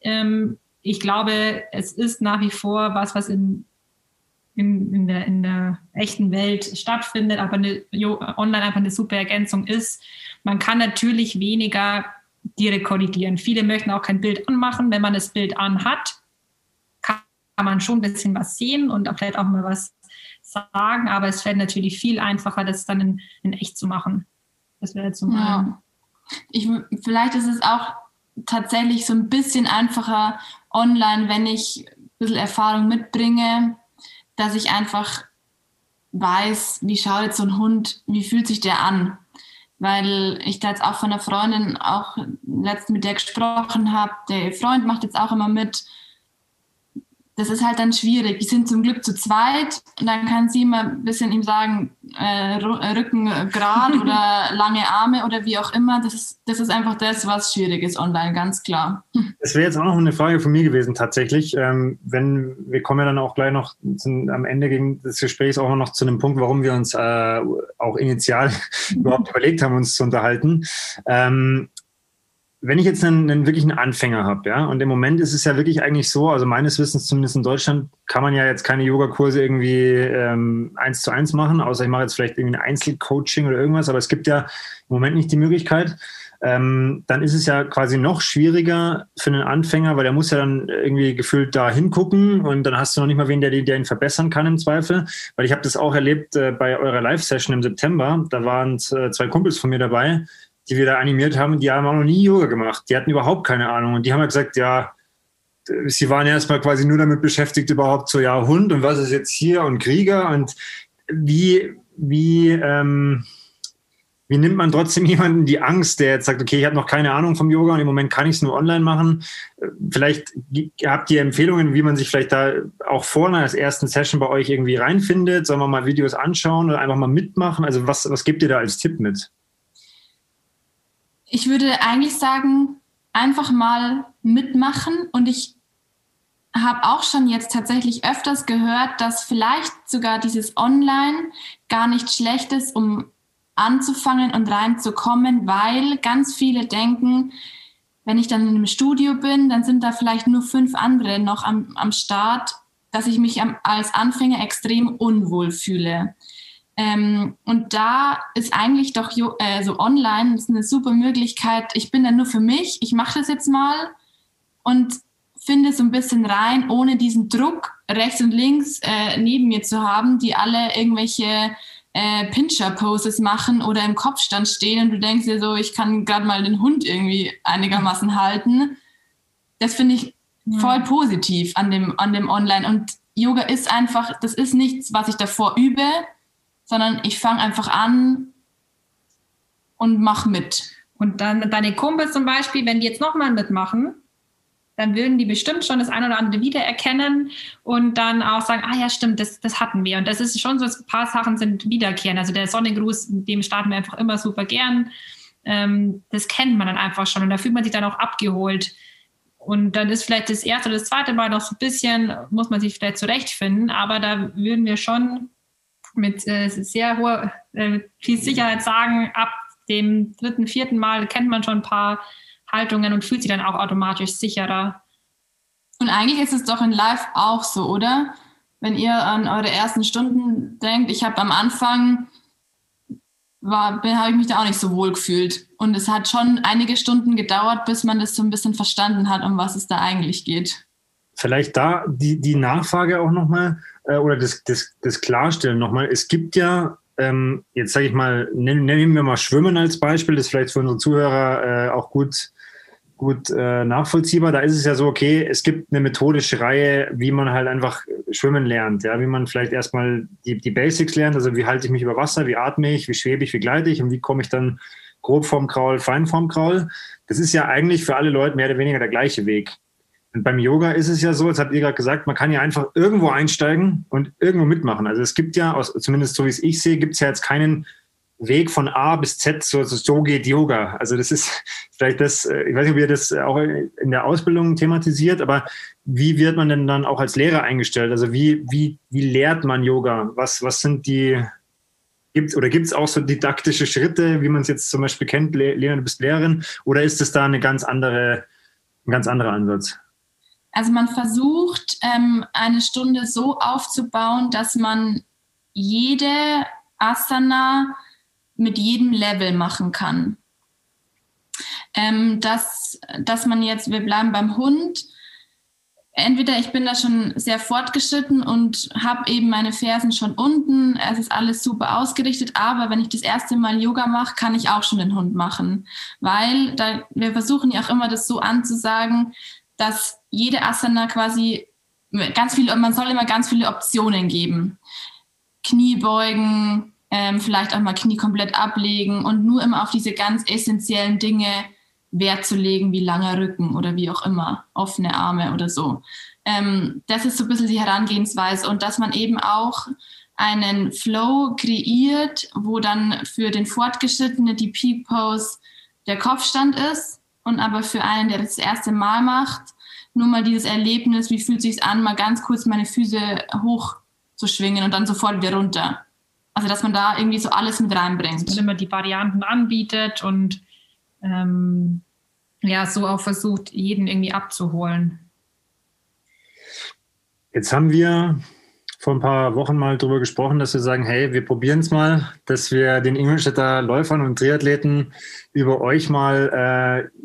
Ähm, ich glaube, es ist nach wie vor was, was in in, in, der, in der echten Welt stattfindet, aber eine, online einfach eine super Ergänzung ist. Man kann natürlich weniger direkt korrigieren. Viele möchten auch kein Bild anmachen. Wenn man das Bild anhat, kann man schon ein bisschen was sehen und vielleicht auch mal was sagen, aber es fällt natürlich viel einfacher, das dann in, in echt zu machen. Das wäre zum ja. Ich, vielleicht ist es auch tatsächlich so ein bisschen einfacher online, wenn ich ein bisschen Erfahrung mitbringe, dass ich einfach weiß, wie schaut jetzt so ein Hund, wie fühlt sich der an? Weil ich da jetzt auch von einer Freundin auch letztens mit der gesprochen habe, der Freund macht jetzt auch immer mit das ist halt dann schwierig. Die sind zum Glück zu zweit und dann kann sie immer ein bisschen ihm sagen, äh, äh Rücken gerade oder lange Arme oder wie auch immer. Das ist, das ist einfach das, was schwierig ist online, ganz klar. Das wäre jetzt auch noch eine Frage von mir gewesen tatsächlich. Ähm, wenn wir kommen ja dann auch gleich noch zum, am Ende des Gesprächs auch noch zu einem Punkt, warum wir uns äh, auch initial überhaupt überlegt haben, uns zu unterhalten. Ähm, wenn ich jetzt einen, einen wirklichen Anfänger habe, ja, und im Moment ist es ja wirklich eigentlich so, also meines Wissens zumindest in Deutschland kann man ja jetzt keine Yogakurse irgendwie ähm, eins zu eins machen, außer ich mache jetzt vielleicht irgendwie ein Einzelcoaching oder irgendwas, aber es gibt ja im Moment nicht die Möglichkeit. Ähm, dann ist es ja quasi noch schwieriger für einen Anfänger, weil der muss ja dann irgendwie gefühlt da hingucken und dann hast du noch nicht mal wen, der, der ihn verbessern kann im Zweifel. Weil ich habe das auch erlebt äh, bei eurer Live-Session im September. Da waren äh, zwei Kumpels von mir dabei, die wir da animiert haben, die haben auch noch nie Yoga gemacht. Die hatten überhaupt keine Ahnung. Und die haben ja gesagt, ja, sie waren erstmal quasi nur damit beschäftigt, überhaupt so, ja, Hund und was ist jetzt hier und Krieger und wie, wie, ähm, wie nimmt man trotzdem jemanden die Angst, der jetzt sagt, okay, ich habe noch keine Ahnung vom Yoga und im Moment kann ich es nur online machen. Vielleicht habt ihr Empfehlungen, wie man sich vielleicht da auch vor einer ersten Session bei euch irgendwie reinfindet? Sollen wir mal Videos anschauen oder einfach mal mitmachen? Also was, was gebt ihr da als Tipp mit? Ich würde eigentlich sagen, einfach mal mitmachen und ich habe auch schon jetzt tatsächlich öfters gehört, dass vielleicht sogar dieses Online gar nicht schlecht ist, um anzufangen und reinzukommen, weil ganz viele denken, wenn ich dann in einem Studio bin, dann sind da vielleicht nur fünf andere noch am, am Start, dass ich mich am, als Anfänger extrem unwohl fühle. Ähm, und da ist eigentlich doch äh, so online ist eine super Möglichkeit. Ich bin dann nur für mich, ich mache das jetzt mal und finde so ein bisschen rein, ohne diesen Druck rechts und links äh, neben mir zu haben, die alle irgendwelche äh, Pincher-Poses machen oder im Kopfstand stehen und du denkst dir so, ich kann gerade mal den Hund irgendwie einigermaßen halten. Das finde ich voll positiv an dem, an dem Online. Und Yoga ist einfach, das ist nichts, was ich davor übe, sondern ich fange einfach an und mache mit. Und dann deine Kumpels zum Beispiel, wenn die jetzt nochmal mitmachen, dann würden die bestimmt schon das eine oder andere wiedererkennen und dann auch sagen, ah ja, stimmt, das, das hatten wir. Und das ist schon so, ein paar Sachen sind wiederkehren. Also der Sonnengruß, dem starten wir einfach immer super gern. Ähm, das kennt man dann einfach schon und da fühlt man sich dann auch abgeholt. Und dann ist vielleicht das erste oder das zweite Mal noch so ein bisschen, muss man sich vielleicht zurechtfinden, aber da würden wir schon mit äh, sehr hoher äh, viel Sicherheit sagen, ab dem dritten, vierten Mal kennt man schon ein paar Haltungen und fühlt sich dann auch automatisch sicherer. Und eigentlich ist es doch in Live auch so, oder? Wenn ihr an eure ersten Stunden denkt, ich habe am Anfang habe ich mich da auch nicht so wohl gefühlt. Und es hat schon einige Stunden gedauert, bis man das so ein bisschen verstanden hat, um was es da eigentlich geht. Vielleicht da die, die Nachfrage auch nochmal äh, oder das, das, das Klarstellen nochmal. Es gibt ja ähm, jetzt sage ich mal, nennen, nennen wir mal Schwimmen als Beispiel, das ist vielleicht für unsere Zuhörer äh, auch gut gut äh, nachvollziehbar. Da ist es ja so, okay, es gibt eine methodische Reihe, wie man halt einfach schwimmen lernt, ja, wie man vielleicht erstmal die, die Basics lernt, also wie halte ich mich über Wasser, wie atme ich, wie schwebe ich, wie gleite ich und wie komme ich dann grob vorm Kraul, fein vorm Kraul. Das ist ja eigentlich für alle Leute mehr oder weniger der gleiche Weg. Und beim Yoga ist es ja so, jetzt habt ihr gerade gesagt, man kann ja einfach irgendwo einsteigen und irgendwo mitmachen. Also es gibt ja, zumindest so wie es ich sehe, gibt es ja jetzt keinen Weg von A bis Z, so, so geht Yoga. Also das ist vielleicht das, äh, ich weiß nicht, ob ihr das auch in der Ausbildung thematisiert, aber wie wird man denn dann auch als Lehrer eingestellt? Also wie, wie, wie lehrt man Yoga? Was, was sind die, gibt's, oder gibt es auch so didaktische Schritte, wie man es jetzt zum Beispiel kennt, Lena, du bist Lehrerin, oder ist es da eine ganz andere, ein ganz anderer Ansatz? Also man versucht, ähm, eine Stunde so aufzubauen, dass man jede Asana mit jedem Level machen kann. Ähm, dass, dass man jetzt, wir bleiben beim Hund, entweder ich bin da schon sehr fortgeschritten und habe eben meine Fersen schon unten, es ist alles super ausgerichtet, aber wenn ich das erste Mal Yoga mache, kann ich auch schon den Hund machen, weil da, wir versuchen ja auch immer das so anzusagen, dass jede Asana quasi ganz viele, man soll immer ganz viele Optionen geben. Kniebeugen, ähm, vielleicht auch mal Knie komplett ablegen und nur immer auf diese ganz essentiellen Dinge Wert zu legen, wie langer Rücken oder wie auch immer, offene Arme oder so. Ähm, das ist so ein bisschen die Herangehensweise und dass man eben auch einen Flow kreiert, wo dann für den Fortgeschrittenen die Peak Pose der Kopfstand ist und aber für einen, der das, das erste Mal macht, nur mal dieses Erlebnis, wie fühlt es sich an, mal ganz kurz meine Füße hoch zu schwingen und dann sofort wieder runter. Also dass man da irgendwie so alles mit reinbringt. Dass man immer die Varianten anbietet und ähm, ja, so auch versucht, jeden irgendwie abzuholen. Jetzt haben wir vor ein paar Wochen mal darüber gesprochen, dass wir sagen, hey, wir probieren es mal, dass wir den Ingolstädter Läufern und Triathleten über euch mal, äh,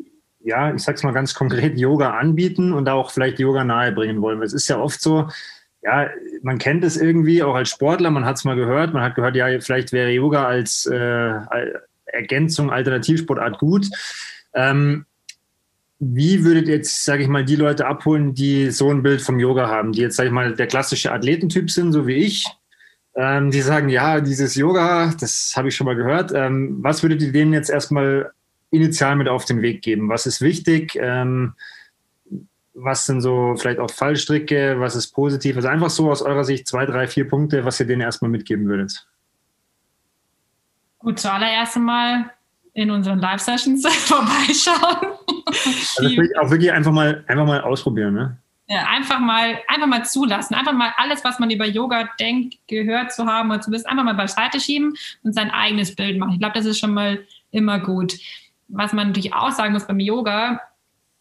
ja, ich sag's mal ganz konkret, Yoga anbieten und auch vielleicht Yoga nahebringen wollen. Es ist ja oft so, ja, man kennt es irgendwie auch als Sportler, man hat es mal gehört, man hat gehört, ja, vielleicht wäre Yoga als äh, Ergänzung, Alternativsportart gut. Ähm, wie würdet ihr jetzt, sage ich mal, die Leute abholen, die so ein Bild vom Yoga haben, die jetzt, sage ich mal, der klassische Athletentyp sind, so wie ich, ähm, die sagen, ja, dieses Yoga, das habe ich schon mal gehört. Ähm, was würdet ihr denen jetzt erstmal initial mit auf den Weg geben? Was ist wichtig? Ähm, was sind so vielleicht auch Fallstricke, was ist positiv? Also einfach so aus eurer Sicht zwei, drei, vier Punkte, was ihr denen erstmal mitgeben würdet. Gut, zuallererst einmal in unseren Live-Sessions vorbeischauen. Also wirklich auch wirklich einfach mal, einfach mal ausprobieren, ne? Ja, einfach mal, einfach mal zulassen, einfach mal alles, was man über Yoga denkt, gehört zu haben oder zu wissen, einfach mal beiseite schieben und sein eigenes Bild machen. Ich glaube, das ist schon mal immer gut. Was man natürlich auch sagen muss beim Yoga,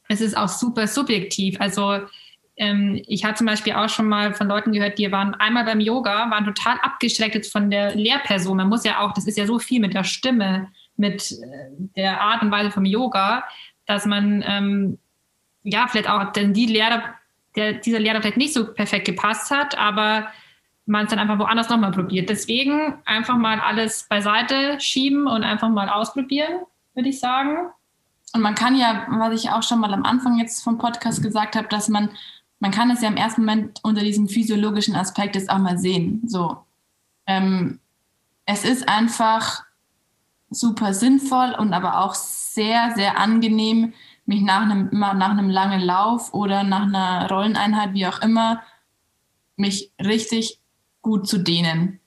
es ist auch super subjektiv. Also ähm, ich habe zum Beispiel auch schon mal von Leuten gehört, die waren einmal beim Yoga, waren total abgeschreckt von der Lehrperson. Man muss ja auch, das ist ja so viel mit der Stimme, mit äh, der Art und Weise vom Yoga, dass man ähm, ja vielleicht auch denn die Lehrer, der dieser Lehrer vielleicht nicht so perfekt gepasst hat, aber man es dann einfach woanders nochmal probiert. Deswegen einfach mal alles beiseite schieben und einfach mal ausprobieren, würde ich sagen. Und man kann ja, was ich auch schon mal am Anfang jetzt vom Podcast gesagt habe, dass man, man kann es ja im ersten Moment unter diesem physiologischen Aspekt jetzt auch mal sehen. So, ähm, es ist einfach super sinnvoll und aber auch sehr, sehr angenehm, mich nach einem, nach einem langen Lauf oder nach einer Rolleneinheit, wie auch immer, mich richtig gut zu dehnen.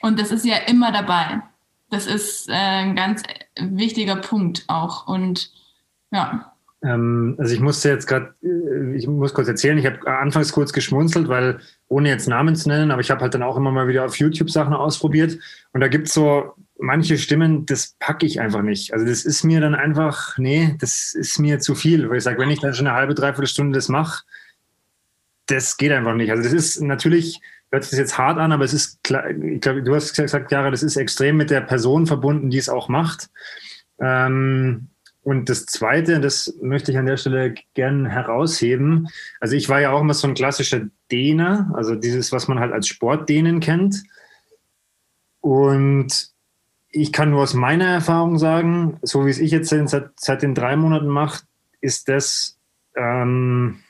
Und das ist ja immer dabei. Das ist äh, ein ganz wichtiger Punkt auch. Und ja. Ähm, also ich musste jetzt gerade, äh, ich muss kurz erzählen, ich habe anfangs kurz geschmunzelt, weil ohne jetzt Namen zu nennen, aber ich habe halt dann auch immer mal wieder auf YouTube Sachen ausprobiert und da gibt es so manche Stimmen, das packe ich einfach nicht. Also das ist mir dann einfach, nee, das ist mir zu viel, weil ich sage, wenn ich dann schon eine halbe, dreiviertel Stunde das mache, das geht einfach nicht. Also das ist natürlich, hört sich das jetzt hart an, aber es ist klar, ich glaube, du hast gesagt, Jara, das ist extrem mit der Person verbunden, die es auch macht. Ähm, und das Zweite, das möchte ich an der Stelle gern herausheben. Also ich war ja auch immer so ein klassischer Dehner, also dieses, was man halt als Sportdehnen kennt. Und ich kann nur aus meiner Erfahrung sagen, so wie es ich jetzt seit, seit den drei Monaten mache, ist das ähm,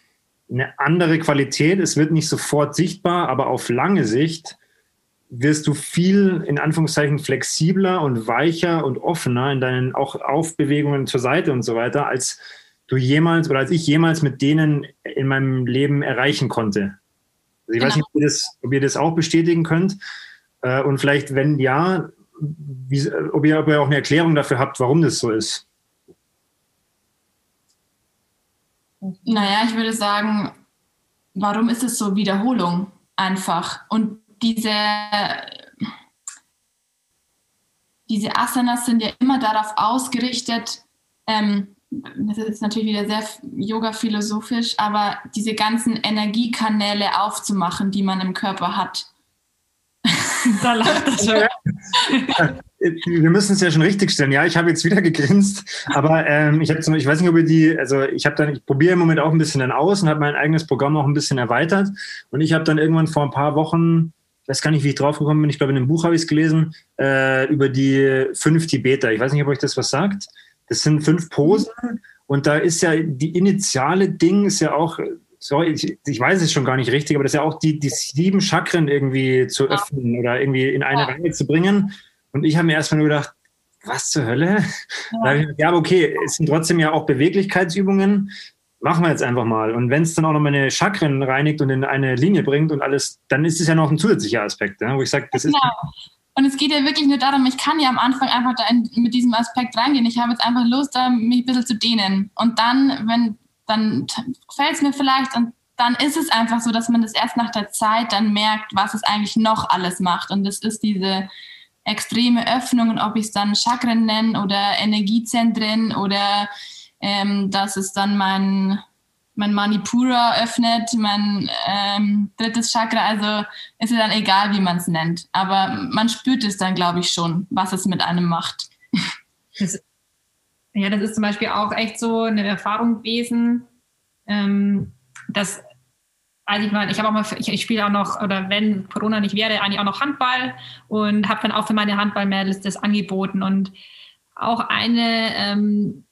eine andere Qualität. Es wird nicht sofort sichtbar, aber auf lange Sicht wirst du viel in Anführungszeichen flexibler und weicher und offener in deinen auch Aufbewegungen zur Seite und so weiter, als du jemals oder als ich jemals mit denen in meinem Leben erreichen konnte. Also ich genau. weiß nicht, ob ihr, das, ob ihr, das, auch bestätigen könnt. Äh, und vielleicht, wenn ja, wie, ob, ihr, ob ihr auch eine Erklärung dafür habt, warum das so ist. Naja, ich würde sagen, warum ist es so Wiederholung einfach? Und diese, diese Asanas sind ja immer darauf ausgerichtet, ähm, das ist natürlich wieder sehr yoga-philosophisch, aber diese ganzen Energiekanäle aufzumachen, die man im Körper hat. da lacht das schon. wir müssen es ja schon richtig stellen. Ja, ich habe jetzt wieder gegrinst, aber ähm, ich habe zum ich weiß nicht, ob ihr die, also ich habe dann, ich probiere im Moment auch ein bisschen dann aus und habe mein eigenes Programm auch ein bisschen erweitert. Und ich habe dann irgendwann vor ein paar Wochen, ich weiß gar nicht, wie ich drauf gekommen bin, ich glaube, in einem Buch habe ich es gelesen, äh, über die fünf Tibeter. Ich weiß nicht, ob euch das was sagt. Das sind fünf Posen und da ist ja die initiale Ding ist ja auch sorry, ich, ich, weiß es schon gar nicht richtig, aber das ist ja auch die, die sieben Chakren irgendwie zu öffnen oder irgendwie in eine ja. Reihe zu bringen. Und ich habe mir erstmal nur gedacht, was zur Hölle? Ja, ja okay, es sind trotzdem ja auch Beweglichkeitsübungen. Machen wir jetzt einfach mal. Und wenn es dann auch noch meine Chakren reinigt und in eine Linie bringt und alles, dann ist es ja noch ein zusätzlicher Aspekt, ne? wo ich sage, das genau. ist. Und es geht ja wirklich nur darum, ich kann ja am Anfang einfach da in, mit diesem Aspekt reingehen. Ich habe jetzt einfach Lust, da mich ein bisschen zu dehnen. Und dann, wenn, dann gefällt es mir vielleicht und dann ist es einfach so, dass man das erst nach der Zeit dann merkt, was es eigentlich noch alles macht. Und das ist diese extreme Öffnungen, ob ich es dann Chakren nenne oder Energiezentren oder ähm, dass es dann mein, mein Manipura öffnet, mein ähm, drittes Chakra. Also ist es dann egal, wie man es nennt. Aber man spürt es dann, glaube ich, schon, was es mit einem macht. Das, ja, das ist zum Beispiel auch echt so eine Erfahrung gewesen, ähm, dass also ich meine, ich habe auch mal, ich, ich spiele auch noch, oder wenn Corona nicht wäre, eigentlich auch noch Handball und habe dann auch für meine Handballmädels das angeboten. Und auch eine ähm,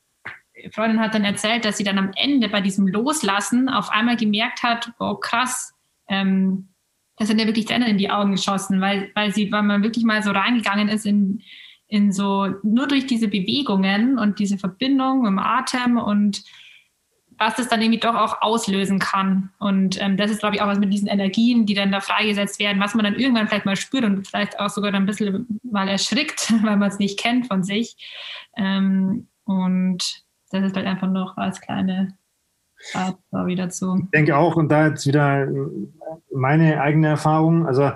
Freundin hat dann erzählt, dass sie dann am Ende bei diesem Loslassen auf einmal gemerkt hat, oh krass, ähm, das sind ja wirklich Tränen in die Augen geschossen, weil, weil sie, weil man wirklich mal so reingegangen ist in, in so, nur durch diese Bewegungen und diese Verbindung im Atem und was das dann irgendwie doch auch auslösen kann. Und ähm, das ist, glaube ich, auch was mit diesen Energien, die dann da freigesetzt werden, was man dann irgendwann vielleicht mal spürt und vielleicht auch sogar dann ein bisschen mal erschrickt, weil man es nicht kennt von sich. Ähm, und das ist halt einfach noch als kleine Story dazu. Ich denke auch, und da jetzt wieder meine eigene Erfahrung. Also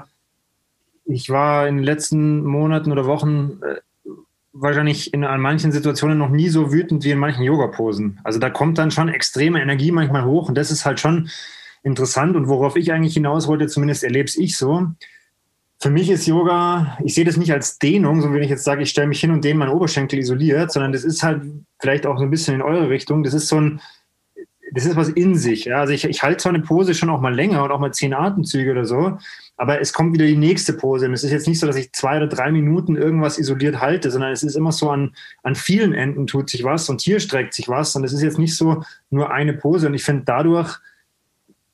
ich war in den letzten Monaten oder Wochen äh, wahrscheinlich in an manchen Situationen noch nie so wütend wie in manchen Yoga-Posen. Also da kommt dann schon extreme Energie manchmal hoch und das ist halt schon interessant und worauf ich eigentlich hinaus wollte, zumindest erlebe ich so. Für mich ist Yoga, ich sehe das nicht als Dehnung, so wenn ich jetzt sage, ich stelle mich hin und dehne meinen Oberschenkel isoliert, sondern das ist halt vielleicht auch so ein bisschen in eure Richtung. Das ist so ein, das ist was in sich. Ja? Also ich, ich halte zwar eine Pose schon auch mal länger und auch mal zehn Atemzüge oder so, aber es kommt wieder die nächste Pose. Und es ist jetzt nicht so, dass ich zwei oder drei Minuten irgendwas isoliert halte, sondern es ist immer so an, an vielen Enden tut sich was und hier streckt sich was. Und es ist jetzt nicht so nur eine Pose. Und ich finde, dadurch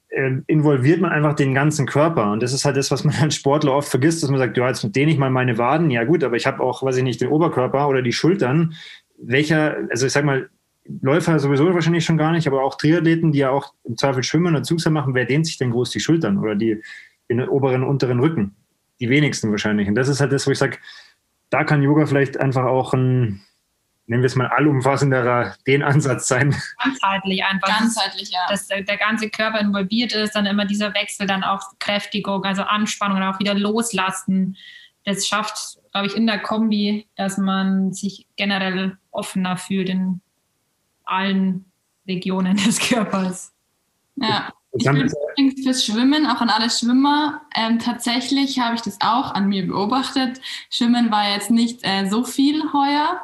äh, involviert man einfach den ganzen Körper. Und das ist halt das, was man als Sportler oft vergisst, dass man sagt, ja, jetzt dehne ich mal meine Waden. Ja gut, aber ich habe auch, weiß ich nicht, den Oberkörper oder die Schultern. Welcher, also ich sag mal, Läufer sowieso wahrscheinlich schon gar nicht, aber auch Triathleten, die ja auch im Zweifel schwimmen und Zugseil machen, wer dehnt sich denn groß die Schultern oder die, den oberen, unteren Rücken. Die wenigsten wahrscheinlich. Und das ist halt das, wo ich sage, da kann Yoga vielleicht einfach auch ein, nennen wir es mal, allumfassenderer den Ansatz sein. Ganzheitlich einfach. Ganzheitlich, ja. Dass der ganze Körper involviert ist, dann immer dieser Wechsel, dann auch Kräftigung, also Anspannung und auch wieder loslassen. Das schafft, glaube ich, in der Kombi, dass man sich generell offener fühlt in allen Regionen des Körpers. Ja. Ich bin übrigens fürs Schwimmen, auch an alle Schwimmer. Ähm, tatsächlich habe ich das auch an mir beobachtet. Schwimmen war jetzt nicht äh, so viel heuer.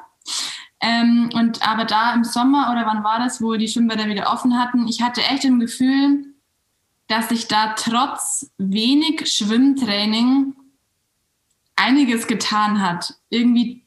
Ähm, und aber da im Sommer oder wann war das, wo die Schwimmbäder wieder offen hatten, ich hatte echt im Gefühl, dass sich da trotz wenig Schwimmtraining einiges getan hat. Irgendwie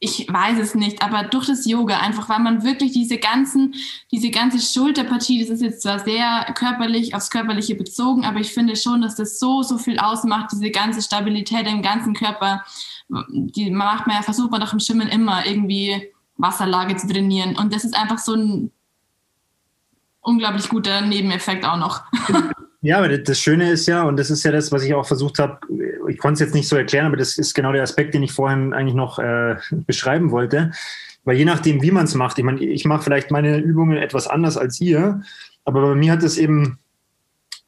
ich weiß es nicht, aber durch das Yoga einfach, weil man wirklich diese ganzen, diese ganze Schulterpartie, das ist jetzt zwar sehr körperlich, aufs Körperliche bezogen, aber ich finde schon, dass das so, so viel ausmacht, diese ganze Stabilität im ganzen Körper. Die macht man ja, versucht man doch im Schwimmen immer irgendwie Wasserlage zu trainieren. Und das ist einfach so ein unglaublich guter Nebeneffekt auch noch. Ja, aber das Schöne ist ja, und das ist ja das, was ich auch versucht habe, ich konnte es jetzt nicht so erklären, aber das ist genau der Aspekt, den ich vorhin eigentlich noch äh, beschreiben wollte. Weil je nachdem, wie man es macht, ich meine, ich mache vielleicht meine Übungen etwas anders als ihr, aber bei mir hat es eben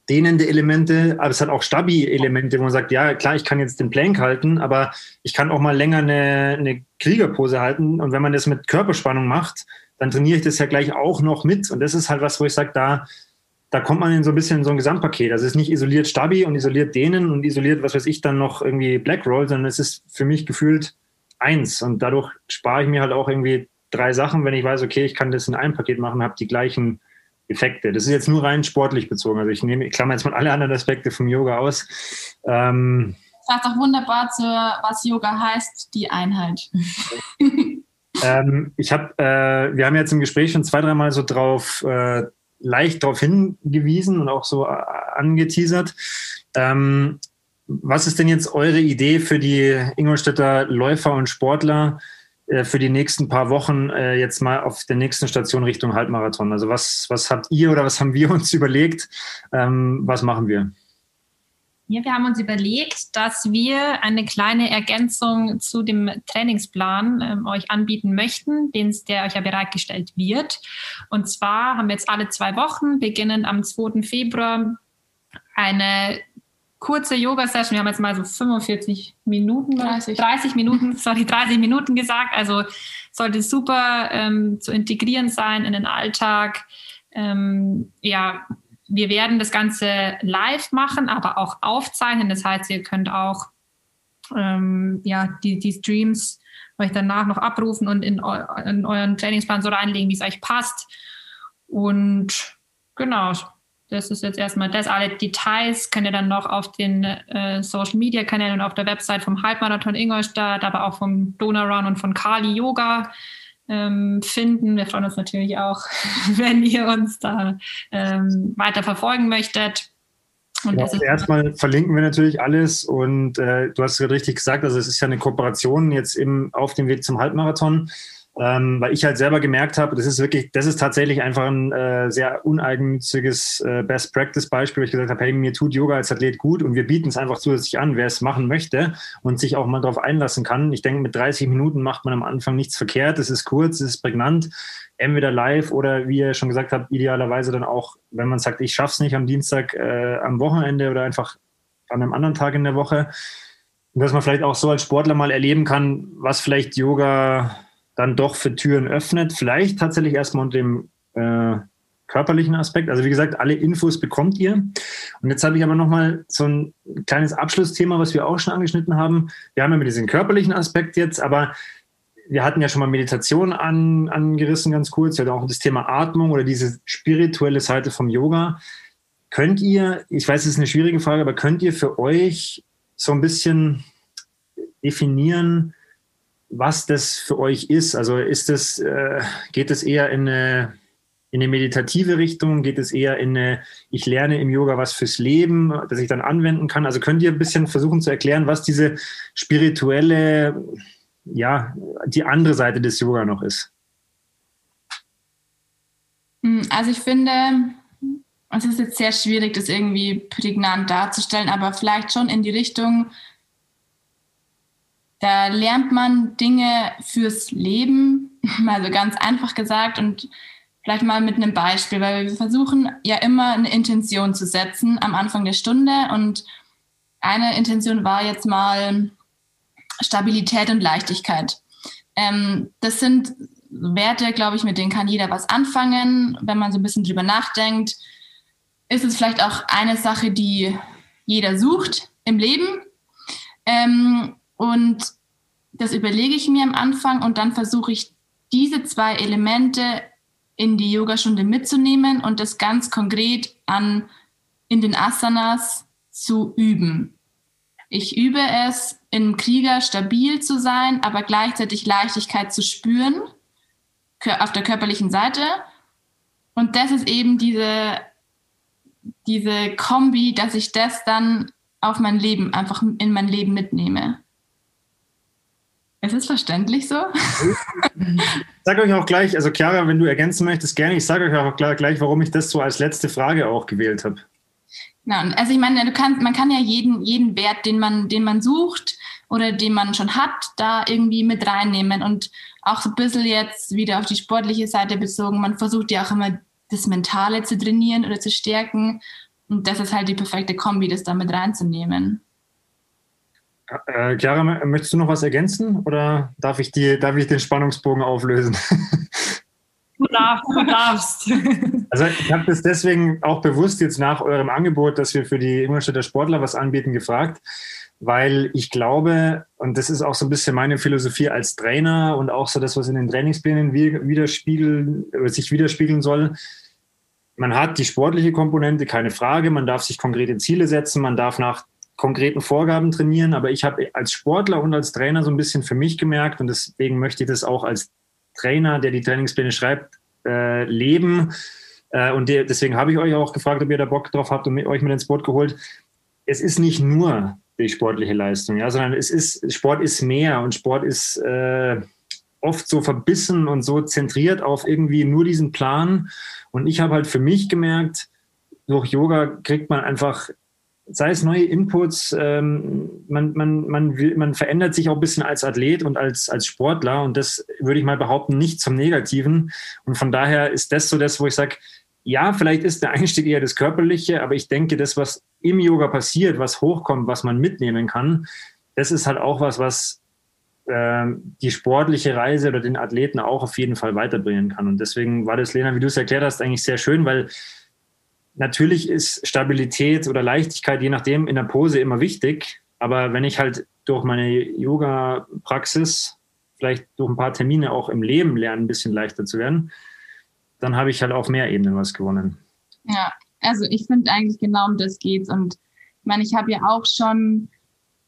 dehnende Elemente, aber es hat auch Stabi-Elemente, wo man sagt, ja, klar, ich kann jetzt den Plank halten, aber ich kann auch mal länger eine, eine Kriegerpose halten. Und wenn man das mit Körperspannung macht, dann trainiere ich das ja gleich auch noch mit. Und das ist halt was, wo ich sage, da da kommt man in so ein bisschen so ein Gesamtpaket. Also es ist nicht isoliert Stabi und isoliert denen und isoliert, was weiß ich, dann noch irgendwie Blackroll, sondern es ist für mich gefühlt eins. Und dadurch spare ich mir halt auch irgendwie drei Sachen, wenn ich weiß, okay, ich kann das in einem Paket machen, habe die gleichen Effekte. Das ist jetzt nur rein sportlich bezogen. Also ich nehme, ich klammer jetzt mal alle anderen Aspekte vom Yoga aus. Ähm, das passt auch wunderbar zu, was Yoga heißt, die Einheit. ähm, ich habe, äh, wir haben jetzt im Gespräch schon zwei, dreimal so drauf äh, leicht darauf hingewiesen und auch so äh, angeteasert. Ähm, was ist denn jetzt eure Idee für die Ingolstädter Läufer und Sportler äh, für die nächsten paar Wochen äh, jetzt mal auf der nächsten Station Richtung Halbmarathon? Also was, was habt ihr oder was haben wir uns überlegt? Ähm, was machen wir? Ja, wir haben uns überlegt, dass wir eine kleine Ergänzung zu dem Trainingsplan ähm, euch anbieten möchten, den, der euch ja bereitgestellt wird. Und zwar haben wir jetzt alle zwei Wochen, beginnend am 2. Februar, eine kurze Yoga-Session. Wir haben jetzt mal so 45 Minuten, 30, 30 Minuten, sorry, 30 Minuten gesagt. Also sollte super ähm, zu integrieren sein in den Alltag. Ähm, ja, wir werden das Ganze live machen, aber auch aufzeichnen. Das heißt, ihr könnt auch ähm, ja, die, die Streams euch danach noch abrufen und in, in euren Trainingsplan so reinlegen, wie es euch passt. Und genau, das ist jetzt erstmal das. Alle Details könnt ihr dann noch auf den äh, Social Media Kanälen und auf der Website vom Halbmarathon Ingolstadt, aber auch vom Donau Run und von Kali Yoga ähm, finden. Wir freuen uns natürlich auch, wenn ihr uns da ähm, weiter verfolgen möchtet. Und ja, erstmal verlinken wir natürlich alles und äh, du hast es gerade richtig gesagt, also es ist ja eine Kooperation jetzt im, auf dem Weg zum Halbmarathon. Ähm, weil ich halt selber gemerkt habe, das ist wirklich, das ist tatsächlich einfach ein äh, sehr uneigennütziges äh, Best Practice Beispiel, wo ich gesagt habe, hey, mir tut Yoga als Athlet gut und wir bieten es einfach zusätzlich an, wer es machen möchte und sich auch mal darauf einlassen kann. Ich denke, mit 30 Minuten macht man am Anfang nichts verkehrt, es ist kurz, es ist prägnant, entweder live oder wie ihr schon gesagt habt, idealerweise dann auch, wenn man sagt, ich schaff's nicht am Dienstag, äh, am Wochenende oder einfach an einem anderen Tag in der Woche. Dass man vielleicht auch so als Sportler mal erleben kann, was vielleicht Yoga dann doch für Türen öffnet. Vielleicht tatsächlich erstmal unter dem äh, körperlichen Aspekt. Also wie gesagt, alle Infos bekommt ihr. Und jetzt habe ich aber nochmal so ein kleines Abschlussthema, was wir auch schon angeschnitten haben. Wir haben ja mit diesem körperlichen Aspekt jetzt, aber wir hatten ja schon mal Meditation an, angerissen, ganz kurz. Wir hatten auch das Thema Atmung oder diese spirituelle Seite vom Yoga. Könnt ihr, ich weiß, es ist eine schwierige Frage, aber könnt ihr für euch so ein bisschen definieren, was das für euch ist. Also ist es, äh, geht es eher in eine, in eine meditative Richtung? Geht es eher in eine, ich lerne im Yoga was fürs Leben, das ich dann anwenden kann? Also könnt ihr ein bisschen versuchen zu erklären, was diese spirituelle, ja, die andere Seite des Yoga noch ist? Hm, also ich finde, es ist jetzt sehr schwierig, das irgendwie prägnant darzustellen, aber vielleicht schon in die Richtung, da lernt man Dinge fürs Leben, also ganz einfach gesagt und vielleicht mal mit einem Beispiel, weil wir versuchen ja immer eine Intention zu setzen am Anfang der Stunde und eine Intention war jetzt mal Stabilität und Leichtigkeit. Ähm, das sind Werte, glaube ich, mit denen kann jeder was anfangen. Wenn man so ein bisschen drüber nachdenkt, ist es vielleicht auch eine Sache, die jeder sucht im Leben. Ähm, und das überlege ich mir am Anfang und dann versuche ich diese zwei Elemente in die Yogastunde mitzunehmen und das ganz konkret an in den Asanas zu üben. Ich übe es, im Krieger stabil zu sein, aber gleichzeitig Leichtigkeit zu spüren auf der körperlichen Seite. Und das ist eben diese, diese Kombi, dass ich das dann auf mein Leben, einfach in mein Leben mitnehme. Es ist verständlich so. Ich sage euch auch gleich, also Chiara, wenn du ergänzen möchtest, gerne. Ich sage euch auch gleich, warum ich das so als letzte Frage auch gewählt habe. Ja, also ich meine, du kannst, man kann ja jeden, jeden Wert, den man, den man sucht oder den man schon hat, da irgendwie mit reinnehmen. Und auch so ein bisschen jetzt wieder auf die sportliche Seite bezogen, man versucht ja auch immer das Mentale zu trainieren oder zu stärken. Und das ist halt die perfekte Kombi, das da mit reinzunehmen. Äh, Chiara, möchtest du noch was ergänzen oder darf ich, die, darf ich den Spannungsbogen auflösen? Du darfst, du darfst. Also ich habe das deswegen auch bewusst jetzt nach eurem Angebot, dass wir für die Ingolstädter Sportler was anbieten, gefragt, weil ich glaube, und das ist auch so ein bisschen meine Philosophie als Trainer und auch so das, was in den Trainingsplänen widerspiegeln, sich widerspiegeln soll, man hat die sportliche Komponente, keine Frage, man darf sich konkrete Ziele setzen, man darf nach konkreten Vorgaben trainieren, aber ich habe als Sportler und als Trainer so ein bisschen für mich gemerkt und deswegen möchte ich das auch als Trainer, der die Trainingspläne schreibt, äh, leben. Äh, und der, deswegen habe ich euch auch gefragt, ob ihr da Bock drauf habt und mit, euch mit ins Boot geholt. Es ist nicht nur die sportliche Leistung, ja, sondern es ist, Sport ist mehr und Sport ist äh, oft so verbissen und so zentriert auf irgendwie nur diesen Plan. Und ich habe halt für mich gemerkt, durch Yoga kriegt man einfach sei es neue Inputs, ähm, man, man, man, will, man verändert sich auch ein bisschen als Athlet und als, als Sportler und das würde ich mal behaupten, nicht zum Negativen. Und von daher ist das so das, wo ich sage, ja, vielleicht ist der Einstieg eher das Körperliche, aber ich denke, das, was im Yoga passiert, was hochkommt, was man mitnehmen kann, das ist halt auch was, was äh, die sportliche Reise oder den Athleten auch auf jeden Fall weiterbringen kann. Und deswegen war das, Lena, wie du es erklärt hast, eigentlich sehr schön, weil natürlich ist Stabilität oder Leichtigkeit, je nachdem, in der Pose immer wichtig. Aber wenn ich halt durch meine Yoga-Praxis, vielleicht durch ein paar Termine auch im Leben lerne, ein bisschen leichter zu werden, dann habe ich halt auf mehr Ebenen was gewonnen. Ja, also ich finde eigentlich genau um das geht's. Und ich meine, ich habe ja auch schon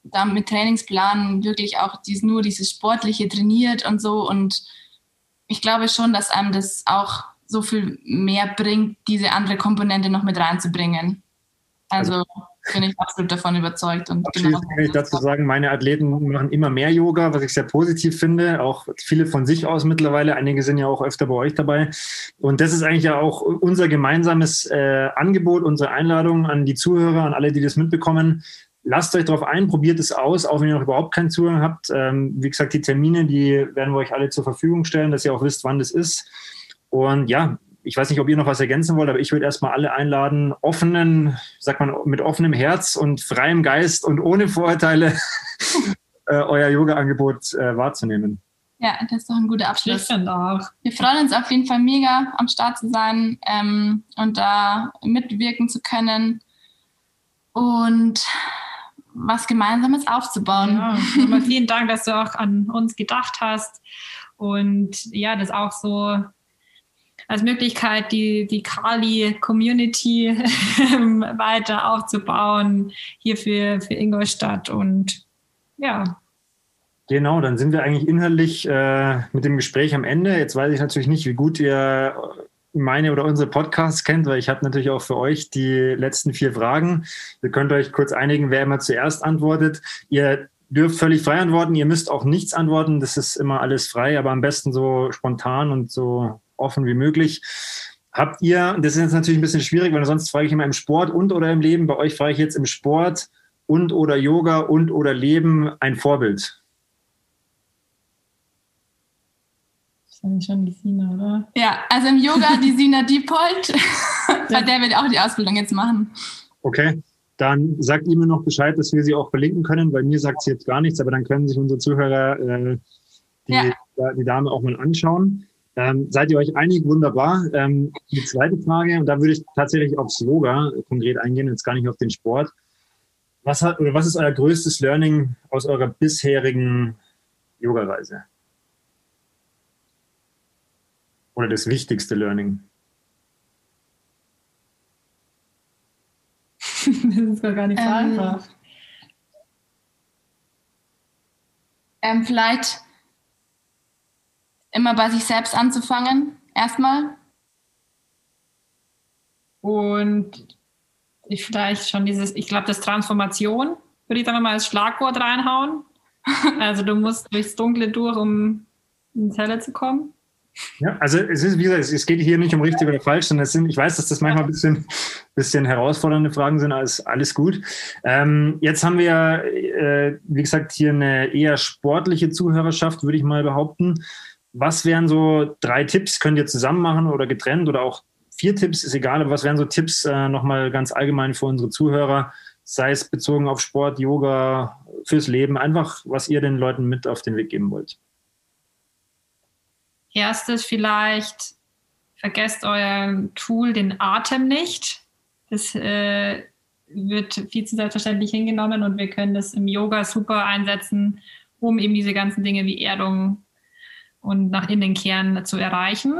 da mit Trainingsplanen wirklich auch dies, nur dieses Sportliche trainiert und so. Und ich glaube schon, dass einem das auch so viel mehr bringt, diese andere Komponente noch mit reinzubringen. Also, bin ich absolut davon überzeugt. Und genau kann ich dazu sagen, meine Athleten machen immer mehr Yoga, was ich sehr positiv finde. Auch viele von sich aus mittlerweile. Einige sind ja auch öfter bei euch dabei. Und das ist eigentlich ja auch unser gemeinsames äh, Angebot, unsere Einladung an die Zuhörer, an alle, die das mitbekommen. Lasst euch darauf ein, probiert es aus, auch wenn ihr noch überhaupt keinen Zugang habt. Ähm, wie gesagt, die Termine, die werden wir euch alle zur Verfügung stellen, dass ihr auch wisst, wann das ist. Und ja, ich weiß nicht, ob ihr noch was ergänzen wollt, aber ich würde erstmal alle einladen, offenen, sagt man, mit offenem Herz und freiem Geist und ohne Vorurteile äh, euer Yoga-Angebot äh, wahrzunehmen. Ja, das ist doch ein guter Abschluss. Ich finde auch. Wir freuen uns auf jeden Fall mega, am Start zu sein ähm, und da mitwirken zu können und was Gemeinsames aufzubauen. Ja, vielen Dank, dass du auch an uns gedacht hast und ja, das auch so als Möglichkeit, die, die Kali-Community weiter aufzubauen hier für, für Ingolstadt und ja. Genau, dann sind wir eigentlich inhaltlich äh, mit dem Gespräch am Ende. Jetzt weiß ich natürlich nicht, wie gut ihr meine oder unsere Podcasts kennt, weil ich habe natürlich auch für euch die letzten vier Fragen. Ihr könnt euch kurz einigen, wer immer zuerst antwortet. Ihr dürft völlig frei antworten, ihr müsst auch nichts antworten, das ist immer alles frei, aber am besten so spontan und so offen wie möglich. Habt ihr, das ist jetzt natürlich ein bisschen schwierig, weil sonst frage ich immer im Sport und oder im Leben. Bei euch frage ich jetzt im Sport und oder Yoga und oder Leben ein Vorbild. Das ist schon die Sina, oder? Ja, also im Yoga die Sina Diepold, bei der wir auch die Ausbildung jetzt machen. Okay, dann sagt ihr mir noch Bescheid, dass wir sie auch verlinken können, weil mir sagt sie jetzt gar nichts, aber dann können sich unsere Zuhörer äh, die, ja. die Dame auch mal anschauen. Ähm, seid ihr euch einig? Wunderbar. Ähm, die zweite Frage, und da würde ich tatsächlich aufs Yoga konkret eingehen, jetzt gar nicht auf den Sport. Was, hat, oder was ist euer größtes Learning aus eurer bisherigen Yoga-Reise? Oder das wichtigste Learning? das ist gar nicht so ähm, einfach. Ähm, vielleicht immer bei sich selbst anzufangen, erstmal. Und ich vielleicht schon dieses, ich glaube, das Transformation würde ich dann mal als Schlagwort reinhauen. Also du musst durchs Dunkle durch, um ins Helle zu kommen. Ja, also es ist, wie gesagt, es geht hier nicht um richtig oder falsch, sondern es sind, ich weiß, dass das manchmal ein bisschen, bisschen herausfordernde Fragen sind, alles, alles gut. Ähm, jetzt haben wir, äh, wie gesagt, hier eine eher sportliche Zuhörerschaft, würde ich mal behaupten. Was wären so drei Tipps, könnt ihr zusammen machen oder getrennt oder auch vier Tipps, ist egal, aber was wären so Tipps äh, nochmal ganz allgemein für unsere Zuhörer, sei es bezogen auf Sport, Yoga, fürs Leben, einfach was ihr den Leuten mit auf den Weg geben wollt? Erstes vielleicht, vergesst euer Tool, den Atem nicht. Das äh, wird viel zu selbstverständlich hingenommen und wir können das im Yoga super einsetzen, um eben diese ganzen Dinge wie Erdung und nach innen kehren zu erreichen.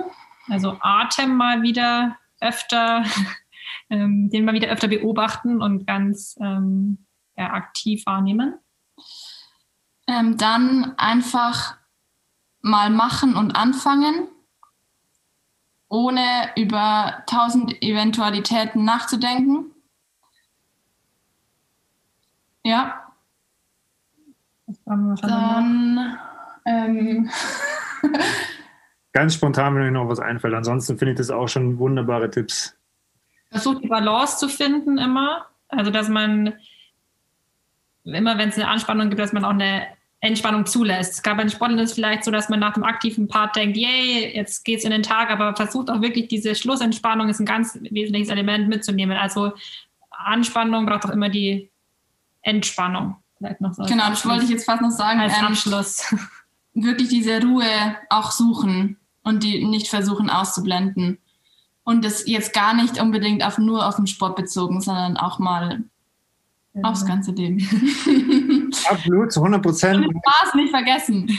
Also Atem mal wieder öfter, ähm, den mal wieder öfter beobachten und ganz ähm, ja, aktiv wahrnehmen. Ähm, dann einfach mal machen und anfangen, ohne über tausend Eventualitäten nachzudenken. Ja. Dann ähm, Ganz spontan, wenn euch noch was einfällt. Ansonsten finde ich das auch schon wunderbare Tipps. Versucht die Balance zu finden immer. Also, dass man immer, wenn es eine Anspannung gibt, dass man auch eine Entspannung zulässt. Gerade bei den Sportlern ist es vielleicht so, dass man nach dem aktiven Part denkt, yay, jetzt geht's in den Tag, aber versucht auch wirklich diese Schlussentspannung ist ein ganz wesentliches Element mitzunehmen. Also Anspannung braucht auch immer die Entspannung. Vielleicht noch so genau, das wollte ich jetzt fast noch sagen. Als ähm, Abschluss. wirklich diese Ruhe auch suchen und die nicht versuchen auszublenden. Und das jetzt gar nicht unbedingt auf nur auf den Sport bezogen, sondern auch mal ja. aufs ganze Leben. Absolut, zu 100 Prozent. Spaß nicht vergessen.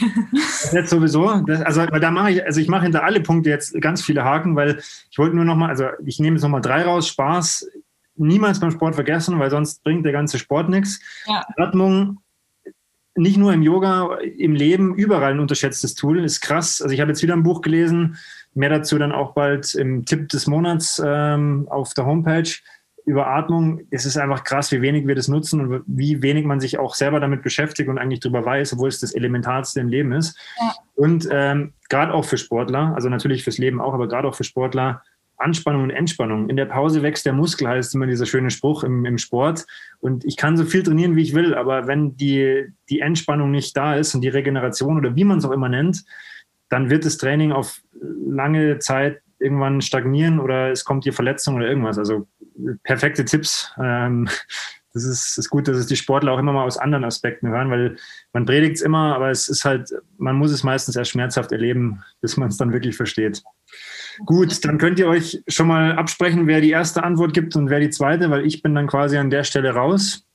Jetzt sowieso. Das, also, da mache ich, also ich mache hinter alle Punkte jetzt ganz viele Haken, weil ich wollte nur nochmal, also ich nehme jetzt nochmal drei raus. Spaß niemals beim Sport vergessen, weil sonst bringt der ganze Sport nichts. Ja. Atmung nicht nur im Yoga, im Leben, überall ein unterschätztes Tool. Ist krass. Also ich habe jetzt wieder ein Buch gelesen, mehr dazu dann auch bald im Tipp des Monats ähm, auf der Homepage. über Atmung, es ist einfach krass, wie wenig wir das nutzen und wie wenig man sich auch selber damit beschäftigt und eigentlich darüber weiß, obwohl es das Elementarste im Leben ist. Ja. Und ähm, gerade auch für Sportler, also natürlich fürs Leben auch, aber gerade auch für Sportler, Anspannung und Entspannung. In der Pause wächst der Muskel, heißt immer dieser schöne Spruch im, im Sport. Und ich kann so viel trainieren, wie ich will, aber wenn die, die Entspannung nicht da ist und die Regeneration oder wie man es auch immer nennt, dann wird das Training auf lange Zeit irgendwann stagnieren oder es kommt die Verletzung oder irgendwas. Also perfekte Tipps. Ähm, das ist, ist gut, dass es die Sportler auch immer mal aus anderen Aspekten hören, weil man predigt es immer, aber es ist halt, man muss es meistens erst schmerzhaft erleben, bis man es dann wirklich versteht. Gut, dann könnt ihr euch schon mal absprechen, wer die erste Antwort gibt und wer die zweite, weil ich bin dann quasi an der Stelle raus.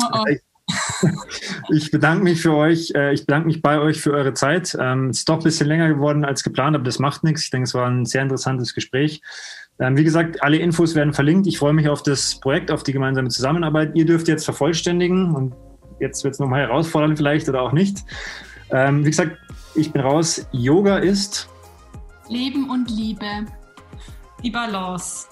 Oh oh. Ich bedanke mich für euch, äh, ich bedanke mich bei euch für eure Zeit. Ähm, es ist doch ein bisschen länger geworden als geplant, aber das macht nichts. Ich denke, es war ein sehr interessantes Gespräch. Ähm, wie gesagt, alle Infos werden verlinkt. Ich freue mich auf das Projekt, auf die gemeinsame Zusammenarbeit. Ihr dürft jetzt vervollständigen und jetzt wird es nochmal herausfordernd vielleicht oder auch nicht. Ähm, wie gesagt, ich bin raus. Yoga ist Leben und Liebe. Die Balance.